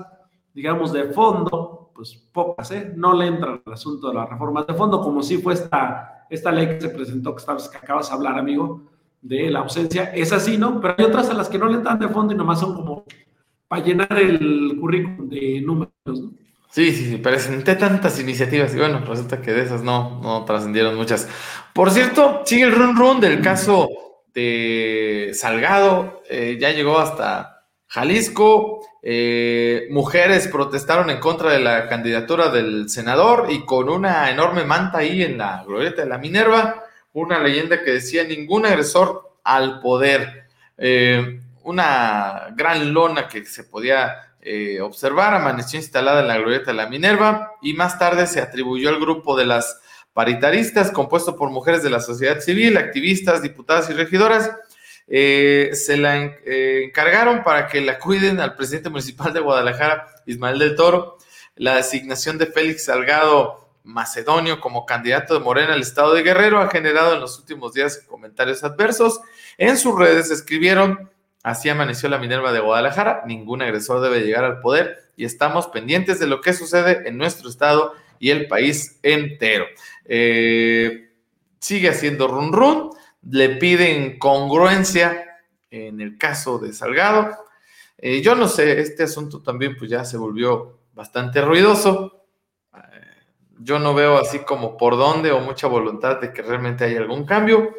digamos, de fondo, pues pocas, ¿eh? No le entra al asunto de las reformas de fondo, como si fue esta, esta ley que se presentó, que, que acabas de hablar, amigo, de la ausencia. Es así, ¿no? Pero hay otras a las que no le entran de fondo y nomás son como para llenar el currículum de números, ¿no? Sí, sí, sí, presenté tantas iniciativas y bueno, resulta que de esas no, no trascendieron muchas. Por cierto, sigue el run run del caso de Salgado, eh, ya llegó hasta Jalisco, eh, mujeres protestaron en contra de la candidatura del senador y con una enorme manta ahí en la glorieta de la Minerva, una leyenda que decía ningún agresor al poder, eh, una gran lona que se podía eh, observar, amaneció instalada en la glorieta de la Minerva y más tarde se atribuyó al grupo de las paritaristas, compuesto por mujeres de la sociedad civil, activistas, diputadas y regidoras. Eh, se la eh, encargaron para que la cuiden al presidente municipal de Guadalajara, Ismael del Toro, la designación de Félix Salgado Macedonio como candidato de Morena al estado de Guerrero ha generado en los últimos días comentarios adversos. En sus redes escribieron Así amaneció la Minerva de Guadalajara. Ningún agresor debe llegar al poder y estamos pendientes de lo que sucede en nuestro estado y el país entero. Eh, sigue haciendo run run. Le piden congruencia en el caso de Salgado. Eh, yo no sé, este asunto también pues ya se volvió bastante ruidoso. Eh, yo no veo así como por dónde o mucha voluntad de que realmente haya algún cambio.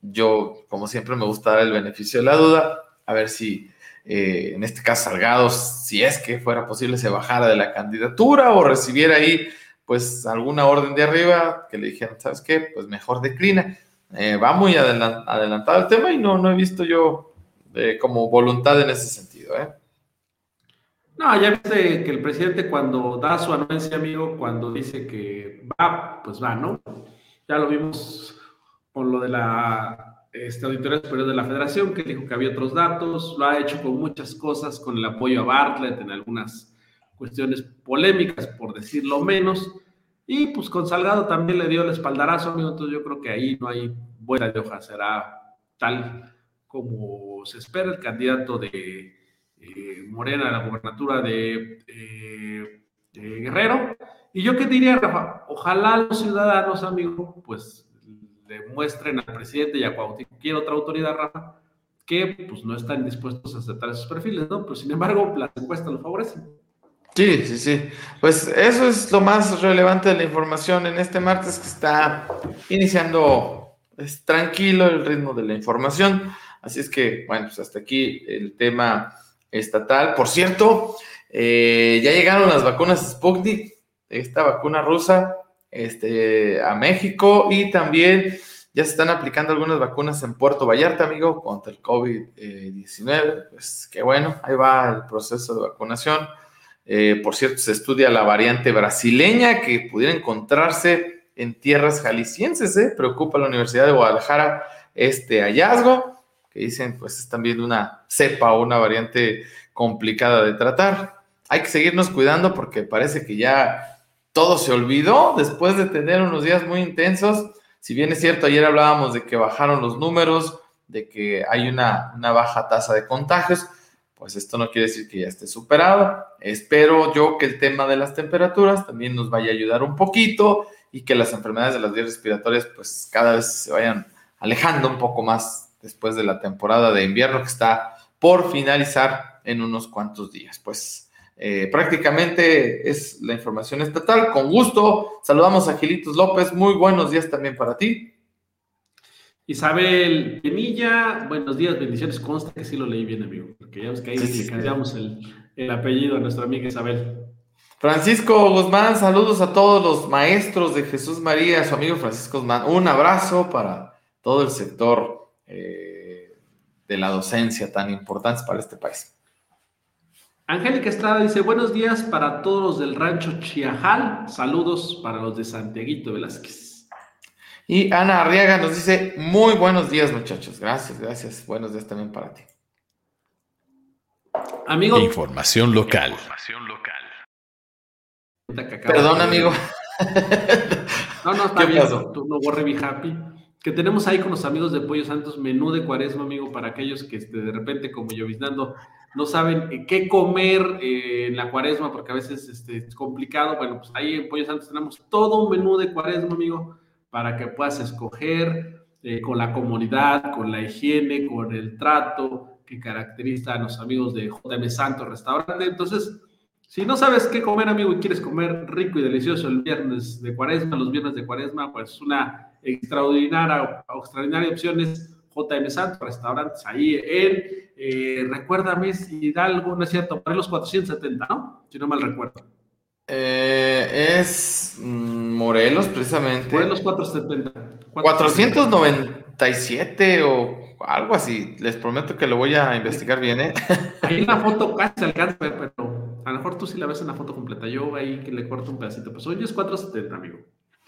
Yo, como siempre, me gusta dar el beneficio de la duda a ver si eh, en este caso Salgado, si es que fuera posible, se bajara de la candidatura o recibiera ahí pues alguna orden de arriba que le dijeran, ¿sabes qué? Pues mejor declina. Eh, va muy adelantado el tema y no, no he visto yo eh, como voluntad en ese sentido. No, ya viste que el presidente cuando da su anuencia, amigo, cuando dice que va, pues va, ¿no? Ya lo vimos con lo de la este Auditoría Superior de la Federación, que dijo que había otros datos, lo ha hecho con muchas cosas, con el apoyo a Bartlett en algunas cuestiones polémicas, por decirlo menos, y pues con Salgado también le dio el espaldarazo, amigo, entonces yo creo que ahí no hay buena de hoja, será tal como se espera el candidato de eh, Morena a la gubernatura de, eh, de Guerrero. Y yo qué diría, Rafa, ojalá los ciudadanos, amigo, pues demuestren al presidente y a cualquier otra autoridad, Rafa, que pues no están dispuestos a aceptar esos perfiles, ¿no? Pero sin embargo, las encuestas lo favorecen. Sí, sí, sí. Pues eso es lo más relevante de la información en este martes que está iniciando es tranquilo el ritmo de la información. Así es que, bueno, pues hasta aquí el tema estatal. Por cierto, eh, ya llegaron las vacunas Sputnik, esta vacuna rusa este, a México y también ya se están aplicando algunas vacunas en Puerto Vallarta, amigo, contra el COVID-19. Pues qué bueno, ahí va el proceso de vacunación. Eh, por cierto, se estudia la variante brasileña que pudiera encontrarse en tierras jaliscienses. ¿eh? Preocupa a la Universidad de Guadalajara este hallazgo, que dicen pues es también una cepa o una variante complicada de tratar. Hay que seguirnos cuidando porque parece que ya todo se olvidó después de tener unos días muy intensos. Si bien es cierto, ayer hablábamos de que bajaron los números, de que hay una, baja tasa de contagios, pues esto no quiere decir que ya esté superado. Espero yo que el tema de las temperaturas también nos vaya a ayudar un poquito y que las enfermedades de las vías respiratorias pues cada vez se vayan alejando un poco más después de la temporada de invierno que está por finalizar en unos cuantos días. Pues eh, prácticamente es la información estatal. Con gusto, saludamos a Gilitos López. Muy buenos días también para ti. Isabel Penilla, buenos días, bendiciones. Consta que sí lo leí bien, amigo, porque ya ves que ahí le cambiamos el, apellido a nuestra amiga Isabel. Francisco Guzmán, saludos a todos los maestros de Jesús María, su amigo Francisco Guzmán. Un abrazo para todo el sector eh, de la docencia tan importante para este país. Angélica Estrada dice, buenos días para todos los del rancho Chiajal, saludos para los de Santiaguito Velázquez. Y Ana Arriaga nos dice, muy buenos días muchachos, gracias, gracias, buenos días también para ti. Amigo. Información local. Información local. Perdón, amigo. no, no, está bien, tú no borre mi happy. que tenemos ahí con los amigos de Pollo Santos, menú de cuaresma, amigo, para aquellos que este, de repente, como yo visitando, no saben qué comer eh, en la cuaresma, porque a veces este, es complicado. Bueno, pues ahí en Pollo Santos tenemos todo un menú de cuaresma, amigo, para que puedas escoger eh, con la comunidad, con la higiene, con el trato que caracteriza a los amigos de JM Santos Restaurante. Entonces, si no sabes qué comer, amigo, y quieres comer rico y delicioso el viernes de cuaresma, los viernes de cuaresma, pues una extraordinaria, extraordinaria opciones. JM Santos, restaurantes ahí en, eh, recuérdame Hidalgo, no es cierto, para los 470, ¿no? Si no mal recuerdo. Eh, es mm, Morelos, precisamente. Morelos 470. 497 o algo así. Les prometo que lo voy a investigar bien, ¿eh? Ahí la foto casi se alcanza, pero a lo mejor tú sí la ves en la foto completa. Yo ahí que le corto un pedacito. Pues hoy es 470, amigo.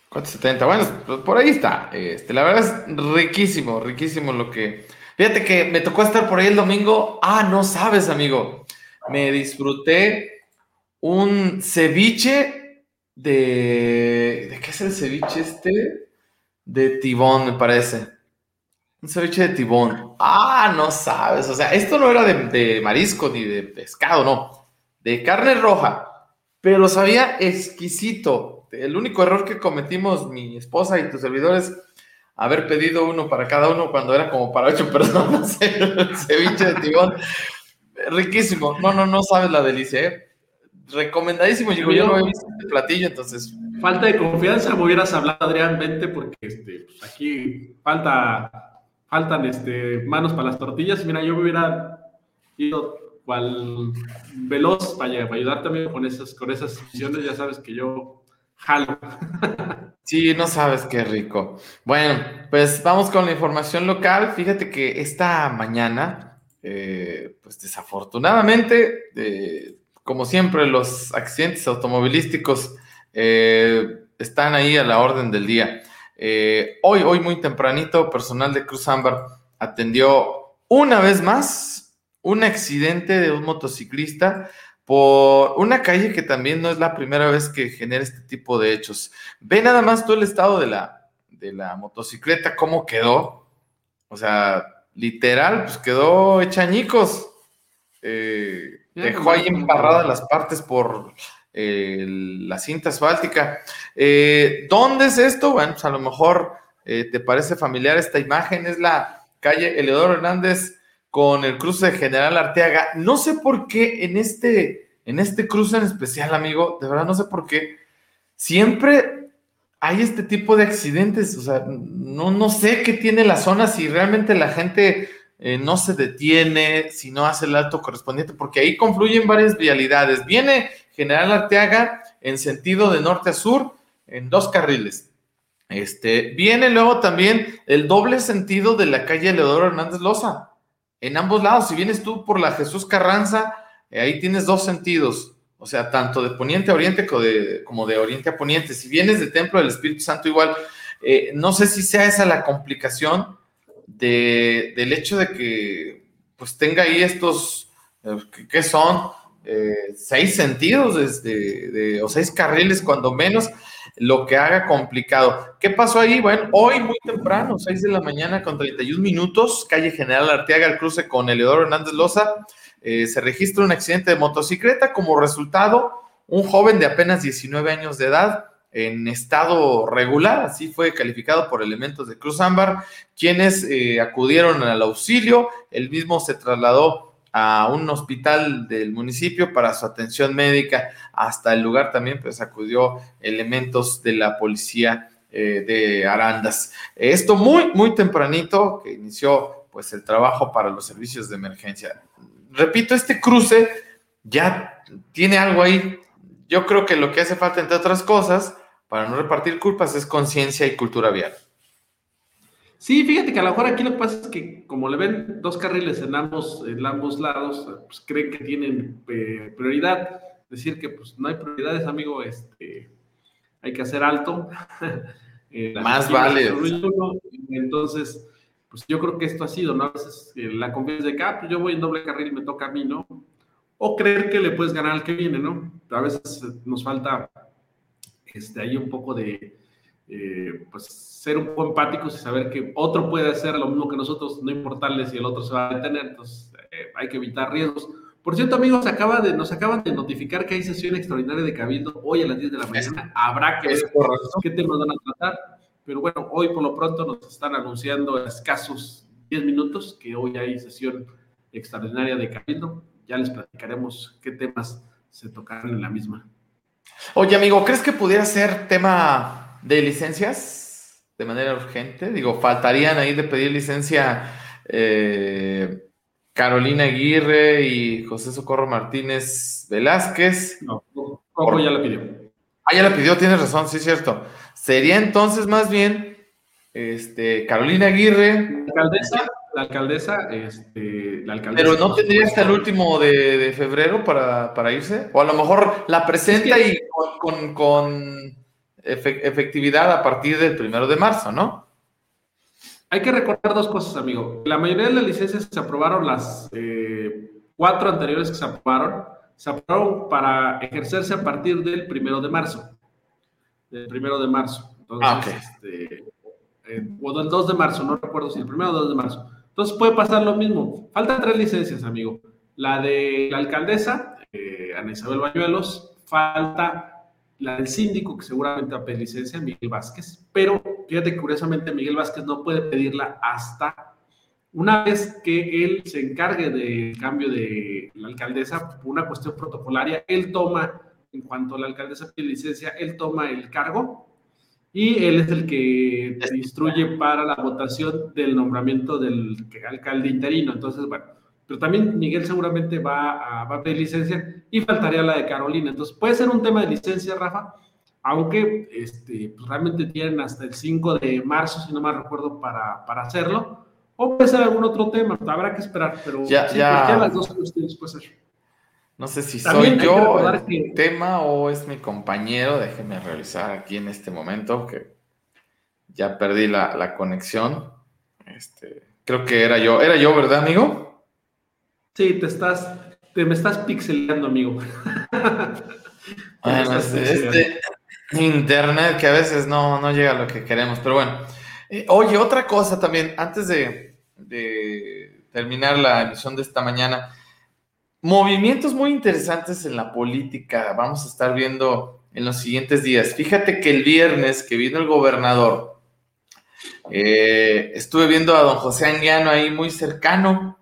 470, bueno, pues por ahí está. Este, la verdad es riquísimo, riquísimo lo que. Fíjate que me tocó estar por ahí el domingo. Ah, no sabes, amigo. Me disfruté un ceviche de. ¿De qué es el ceviche este? De tibón, me parece. Un ceviche de tibón. Ah, no sabes. O sea, esto no era de, de marisco ni de pescado, no. De carne roja. Pero sabía exquisito el único error que cometimos mi esposa y tus servidores haber pedido uno para cada uno cuando era como para ocho personas ceviche de tibón. Riquísimo. No, no, no sabes la delicia, ¿eh? Recomendadísimo. Digo, yo no he visto este platillo, entonces. Falta de confianza, me hubieras hablado, Adrián, vente, porque este, pues aquí falta, faltan este, manos para las tortillas. Mira, yo me hubiera ido cual veloz para, para ayudar también con esas, con esas misiones. Ya sabes que yo Jalo. Sí, no sabes qué rico. Bueno, pues vamos con la información local. Fíjate que esta mañana, eh, pues desafortunadamente, eh, como siempre, los accidentes automovilísticos eh, están ahí a la orden del día. hoy, hoy muy tempranito, personal de Cruz Ámbar atendió una vez más un accidente de un motociclista por una calle que también no es la primera vez que genera este tipo de hechos. Ve nada más todo el estado de la, de la motocicleta, cómo quedó. O sea, literal, pues quedó hechañicos. Eh, dejó ahí embarradas las partes por eh, la cinta asfáltica. Eh, ¿Dónde es esto? Bueno, pues a lo mejor te parece familiar esta imagen. Es la calle Eleodoro Hernández con el cruce de General Arteaga. No sé por qué en este, en este cruce en especial, amigo, de verdad no sé por qué, siempre hay este tipo de accidentes. O sea, no, no sé qué tiene la zona, si realmente la gente eh, no se detiene, si no hace el alto correspondiente, porque ahí confluyen varias vialidades. Viene General Arteaga en sentido de norte a sur en dos carriles. Este, viene luego también el doble sentido de la calle Leodoro Hernández Loza en ambos lados. Si vienes tú por la Jesús Carranza, eh, ahí tienes dos sentidos, o sea, tanto de poniente a oriente como de, oriente a poniente. Si vienes de Templo del Espíritu Santo, igual, eh, no sé si sea esa la complicación del hecho de que pues tenga ahí estos, eh, ¿qué son? seis sentidos desde, o seis carriles cuando menos lo que haga complicado. ¿Qué pasó ahí? Bueno, hoy muy temprano, 6 de la mañana con 31 minutos, calle General Arteaga, el cruce con Eleodoro Hernández Loza, eh, se registra un accidente de motocicleta. Como resultado, un joven de apenas 19 años de edad en estado regular, así fue calificado por elementos de Cruz Ámbar, quienes eh, acudieron al auxilio, el mismo se trasladó a un hospital del municipio para su atención médica. Hasta el lugar también pues acudió elementos de la policía eh, de Arandas. Esto muy, muy tempranito que inició pues el trabajo para los servicios de emergencia. Repito, este cruce ya tiene algo ahí. Yo creo que lo que hace falta, entre otras cosas, para no repartir culpas, es conciencia y cultura vial. Sí, fíjate que a lo mejor aquí lo que pasa es que como le ven dos carriles en ambos, en ambos lados, pues creen que tienen eh, prioridad. Decir que pues no hay prioridades, amigo, este, hay que hacer alto. Eh, Más vale. Entonces, pues yo creo que esto ha sido, ¿no? A veces eh, la confianza de que, ah, pues yo voy en doble carril y me toca a mí, ¿no? O creer que le puedes ganar al que viene, ¿no? A veces nos falta este, ahí un poco de, eh, pues ser un poco empáticos y saber que otro puede hacer lo mismo que nosotros, no importarle si el otro se va a detener, entonces eh, hay que evitar riesgos. Por cierto, amigos, acaba de, nos acaban de notificar que hay sesión extraordinaria de Cabildo hoy a las 10 de la mañana. Habrá que ver qué temas van a tratar. Pero bueno, hoy por lo pronto nos están anunciando escasos 10 minutos que hoy hay sesión extraordinaria de Cabildo. Ya les platicaremos qué temas se tocarán en la misma. Oye, amigo, ¿crees que pudiera ser tema de licencias de manera urgente? Digo, faltarían ahí de pedir licencia eh, Carolina Aguirre y José Socorro Martínez Velázquez. No, Coco ya la pidió. Ah, ya la pidió, tienes razón, sí es cierto. Sería entonces más bien este, Carolina Aguirre. Alcaldesa, la alcaldesa, este, la alcaldesa. Pero no tendría hasta el último de, febrero para, irse. O a lo mejor la presenta y con, efectividad a partir del primero de marzo, ¿no? Hay que recordar dos cosas, amigo. La mayoría de las licencias se aprobaron, las eh, cuatro anteriores que se aprobaron, se aprobaron para ejercerse a partir del primero de marzo. Del primero de marzo. Entonces, ah, este, eh, o del 2 de marzo, no recuerdo si el primero o 2 de marzo. Entonces puede pasar lo mismo. Faltan tres licencias, amigo. La de la alcaldesa, eh, Ana Isabel Bañuelos, falta la del síndico, que seguramente va a pedir licencia, Miguel Vázquez, pero fíjate que curiosamente Miguel Vázquez no puede pedirla hasta una vez que él se encargue del cambio de la alcaldesa por una cuestión protocolaria, él toma, en cuanto la alcaldesa pide licencia, él toma el cargo y él es el que instruye para la votación del nombramiento del alcalde interino. Entonces, bueno, pero también Miguel seguramente va a, pedir licencia y faltaría la de Carolina. Entonces puede ser un tema de licencia, Rafa, aunque este, pues, realmente tienen hasta el 5 de marzo, si no mal recuerdo, para, para hacerlo. O puede ser algún otro tema, habrá que esperar, pero ya, ya. las dos cuestiones puede ser. No sé si soy yo el tema o es mi compañero. Déjeme revisar aquí en este momento que ya perdí la, la conexión. Este, creo que era yo. Era yo, ¿verdad, amigo? Sí, te estás, te me estás pixeleando, amigo. bueno, este internet que a veces no, no llega a lo que queremos, pero bueno. Eh, oye, otra cosa también, antes de, de terminar la emisión de esta mañana, movimientos muy interesantes en la política vamos a estar viendo en los siguientes días. Fíjate que el viernes que vino el gobernador, eh, estuve viendo a don José Anguiano ahí muy cercano,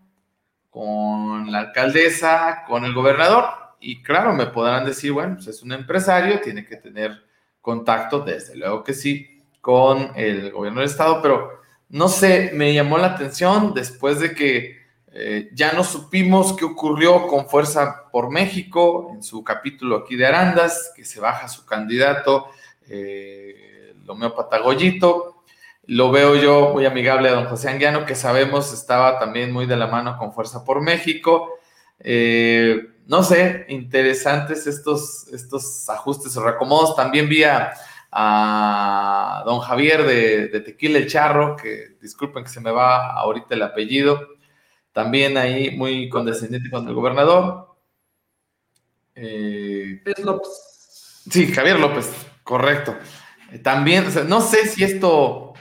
con la alcaldesa, con el gobernador. Y claro, me podrán decir, bueno, pues es un empresario, tiene que tener contacto, desde luego que sí, con el gobierno del estado, pero no sé, me llamó la atención después de que eh, ya no supimos qué ocurrió con Fuerza por México en su capítulo aquí de Arandas, que se baja su candidato, eh, el homeópata Goyito, lo veo yo muy amigable a don José Anguiano, que sabemos estaba también muy de la mano con Fuerza por México. Eh, no sé, interesantes estos, estos ajustes o reacomodos. También vi a, don Javier de, Tequila el Charro, que disculpen que se me va ahorita el apellido. También ahí muy condescendiente con el gobernador. Eh, López. Sí, Javier López, correcto. También, no sé si esto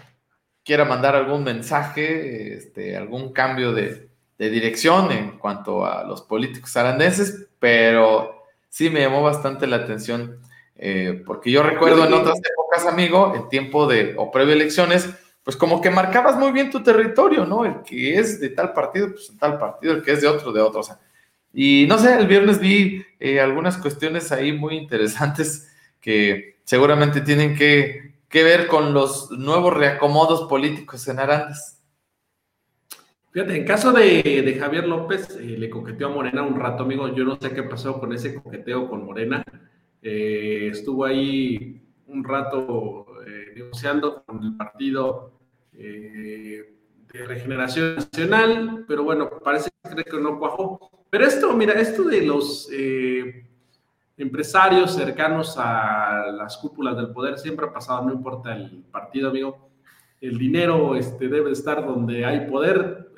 quiera mandar algún mensaje, este, algún cambio de, dirección en cuanto a los políticos arandeses, pero sí me llamó bastante la atención, eh, porque yo recuerdo en otras épocas, amigo, en tiempo de o previo elecciones, pues como que marcabas muy bien tu territorio, ¿no? El que es de tal partido, pues en tal partido, el que es de otro, de otro. Y no sé, el viernes vi eh, algunas cuestiones ahí muy interesantes que seguramente tienen que que ver con los nuevos reacomodos políticos en Arandas? Fíjate, en caso de, Javier López, eh, le coqueteó a Morena un rato, amigo. Yo no sé qué pasó con ese coqueteo con Morena. Eh, estuvo ahí un rato eh, negociando con el partido de Regeneración Nacional, pero bueno, parece que no cuajó. Pero esto, mira, esto de los empresarios cercanos a las cúpulas del poder siempre ha pasado, no importa el partido, amigo. El dinero este, debe estar donde hay poder.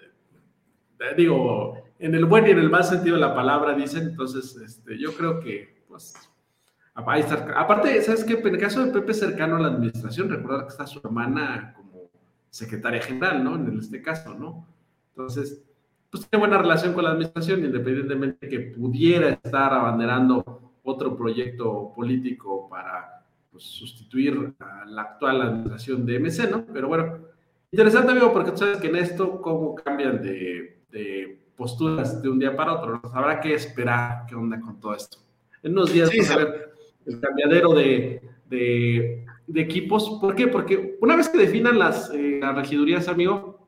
Eh, digo, en el buen y en el mal sentido de la palabra, dicen. Entonces, este, yo creo que, pues, Aparte, ¿sabes qué? En el caso de Pepe cercano a la administración, recordar que está su hermana como secretaria general, ¿no? En este caso, ¿no? Entonces, pues tiene buena relación con la administración, independientemente de que pudiera estar abanderando otro proyecto político para pues, sustituir a la actual administración de MC, ¿no? Pero bueno, interesante, amigo, porque tú sabes que en esto, cómo cambian de, posturas de un día para otro, habrá que esperar qué onda con todo esto. En unos días vamos a ver el cambiadero de, equipos. ¿Por qué? Porque una vez que definan las, eh, regidurías, amigo,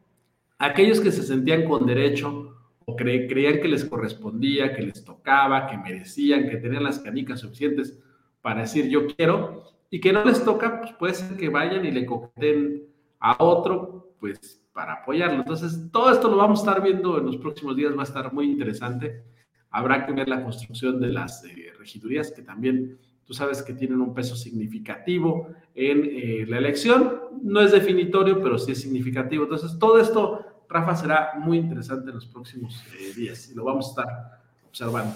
aquellos que se sentían con derecho o creían que les correspondía, que les tocaba, que merecían, que tenían las canicas suficientes para decir yo quiero, y que no les toca, pues puede ser que vayan y le coqueten a otro, pues para apoyarlo. Entonces, todo esto lo vamos a estar viendo en los próximos días, va a estar muy interesante. Habrá que ver la construcción de las eh, regidurías, que también tú sabes que tienen un peso significativo en eh, la elección. No es definitorio, pero sí es significativo. Entonces, todo esto, Rafa, será muy interesante en los próximos eh, días y lo vamos a estar observando.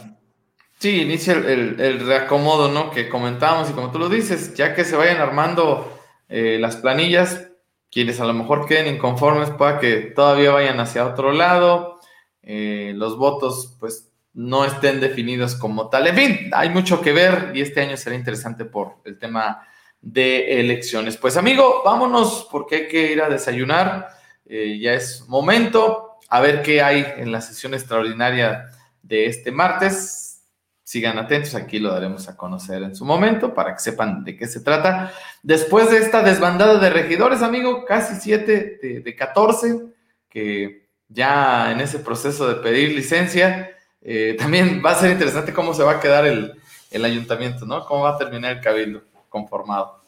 Sí, inicia el, reacomodo, ¿no? Que comentábamos y como tú lo dices, ya que se vayan armando eh, las planillas, quienes a lo mejor queden inconformes, pueda que todavía vayan hacia otro lado, los votos, pues no estén definidos como tal. En fin, hay mucho que ver y este año será interesante por el tema de elecciones. Pues amigo, vámonos porque hay que ir a desayunar. Eh, ya es momento a ver qué hay en la sesión extraordinaria de este martes. Sigan atentos, aquí lo daremos a conocer en su momento para que sepan de qué se trata. Después de esta desbandada de regidores, amigo, casi 7 de, de 14, que ya en ese proceso de pedir licencia, eh, también va a ser interesante cómo se va a quedar el, ayuntamiento, ¿no? Cómo va a terminar el cabildo conformado.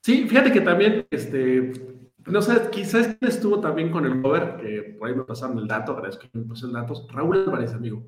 Sí, fíjate que también, este, no sé, quizás estuvo también con el Gober, que por ahí me pasaron el dato, agradezco que me pasen datos. Raúl Álvarez, amigo.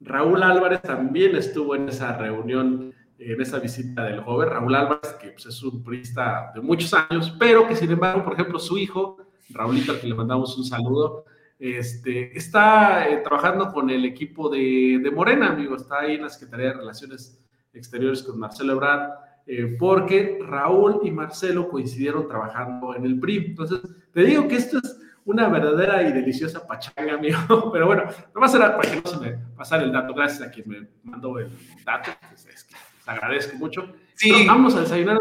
Raúl Álvarez también estuvo en esa reunión, en esa visita del Gober. Raúl Álvarez, que pues, es un turista de muchos años, pero que sin embargo, por ejemplo, su hijo, Raúlito, al que le mandamos un saludo, este, está eh, trabajando con el equipo de, Morena, amigo, está ahí en la Secretaría de Relaciones Exteriores con Marcelo Ebrard, eh, porque Raúl y Marcelo coincidieron trabajando en el PRI. Entonces, te digo que esto es una verdadera y deliciosa pachanga, amigo. Pero bueno, no va a ser para que no se me pasara el dato. Gracias a quien me mandó el dato. Pues, les agradezco mucho. Sí. vamos a desayunar.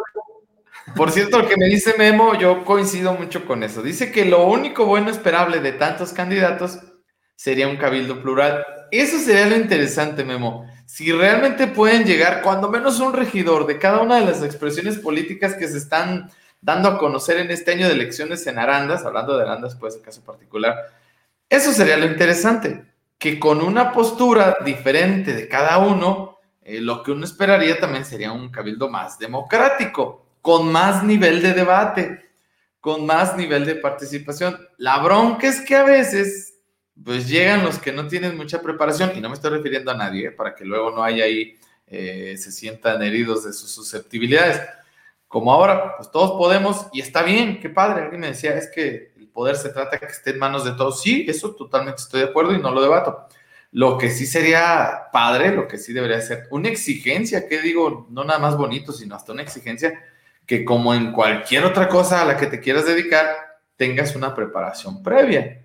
Por cierto, lo que me dice Memo, yo coincido mucho con eso. Dice que lo único bueno esperable de tantos candidatos sería un cabildo plural. Eso sería lo interesante, Memo. Si realmente pueden llegar, cuando menos un regidor de cada una de las expresiones políticas que se están dando a conocer en este año de elecciones en Arandas, hablando de Arandas, pues, en caso particular, eso sería lo interesante, que con una postura diferente de cada uno, eh, lo que uno esperaría también sería un cabildo más democrático con más nivel de debate, con más nivel de participación. La bronca es que a veces, pues llegan los que no tienen mucha preparación, y no me estoy refiriendo a nadie, ¿eh? para que luego no haya ahí, eh, se sientan heridos de sus susceptibilidades. Como ahora, pues todos podemos, y está bien, qué padre. Alguien me decía, es que el poder se trata que esté en manos de todos. Sí, eso totalmente estoy de acuerdo y no lo debato. Lo que sí sería padre, lo que sí debería ser una exigencia, que digo, no nada más bonito, sino hasta una exigencia que como en cualquier otra cosa a la que te quieras dedicar, tengas una preparación previa.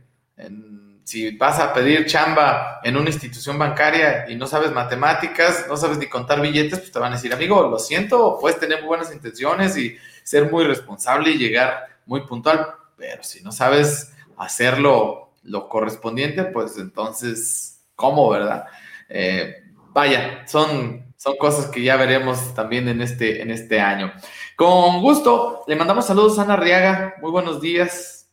si vas a pedir chamba en una institución bancaria y no sabes matemáticas, no sabes ni contar billetes, pues te van a decir, amigo, lo siento, puedes tener muy buenas intenciones y ser muy responsable y llegar muy puntual, pero si no sabes hacerlo lo correspondiente, pues entonces, ¿cómo, verdad? Eh, vaya, son son cosas que ya veremos también en este, en este año. Con gusto, le mandamos saludos a Ana Riaga. Muy buenos días.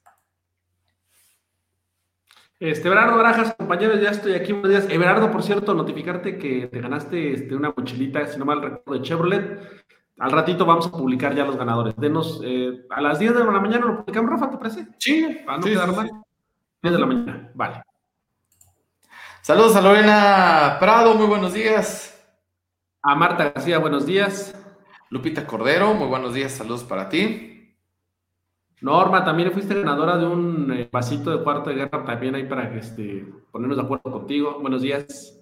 Este, Bernardo Barajas, compañeros, ya estoy aquí. Buenos días. Everardo, por cierto, notificarte que te ganaste este, una mochilita, si no mal recuerdo, de Chevrolet. Al ratito vamos a publicar ya los ganadores. Denos eh, a las 10 de la mañana lo publicamos, Rafa, ¿te parece? Sí. Para no quedar mal. 10 de la mañana, vale. Saludos a Lorena Prado, muy buenos días. A Marta García, buenos días. Lupita Cordero, muy buenos días, saludos para ti. Norma, también fuiste ganadora de un eh, vasito de cuarto de guerra también ahí para este, ponernos de acuerdo contigo. Buenos días.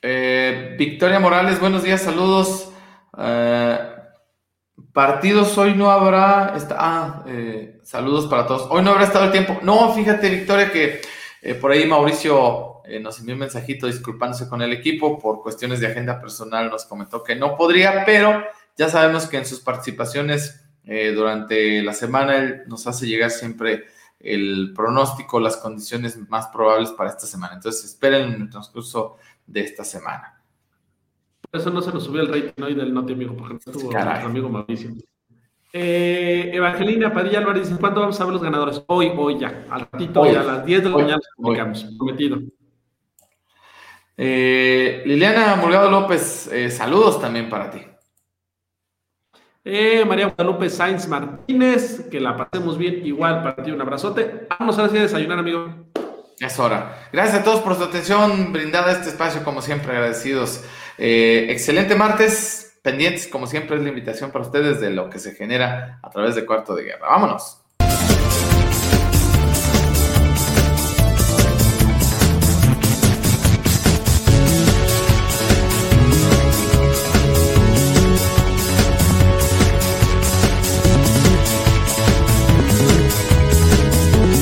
Eh, Victoria Morales, buenos días, saludos. Eh, partidos hoy no habrá. ah, eh, saludos para todos. Hoy no habrá estado el tiempo. No, fíjate, Victoria, que por ahí Mauricio nos envió un mensajito disculpándose con el equipo por cuestiones de agenda personal. Nos comentó que no podría, pero ya sabemos que en sus participaciones durante la semana él nos hace llegar siempre el pronóstico, las condiciones más probables para esta semana. Entonces, esperen en el transcurso de esta semana. Por eso no se nos subió el rating hoy del Noti Amigo, porque estuvo nuestro amigo Mauricio. Eh, Evangelina Padilla Álvarez dice, ¿cuándo vamos a ver los ganadores? Hoy, hoy ya, al ratito, ya a las 10 de la mañana publicamos, prometido. Eh, Liliana Mulgado López, eh, saludos también para ti. Eh, María Guadalupe Sainz Martínez, que la pasemos bien, igual para ti un abrazote. Vamos ahora sí a desayunar, amigo. Es hora. Gracias a todos por su atención brindada este espacio, como siempre, agradecidos. Eh, excelente martes, pendientes, como siempre, es la invitación para ustedes de lo que se genera a través de Cuarto de Guerra. Vámonos.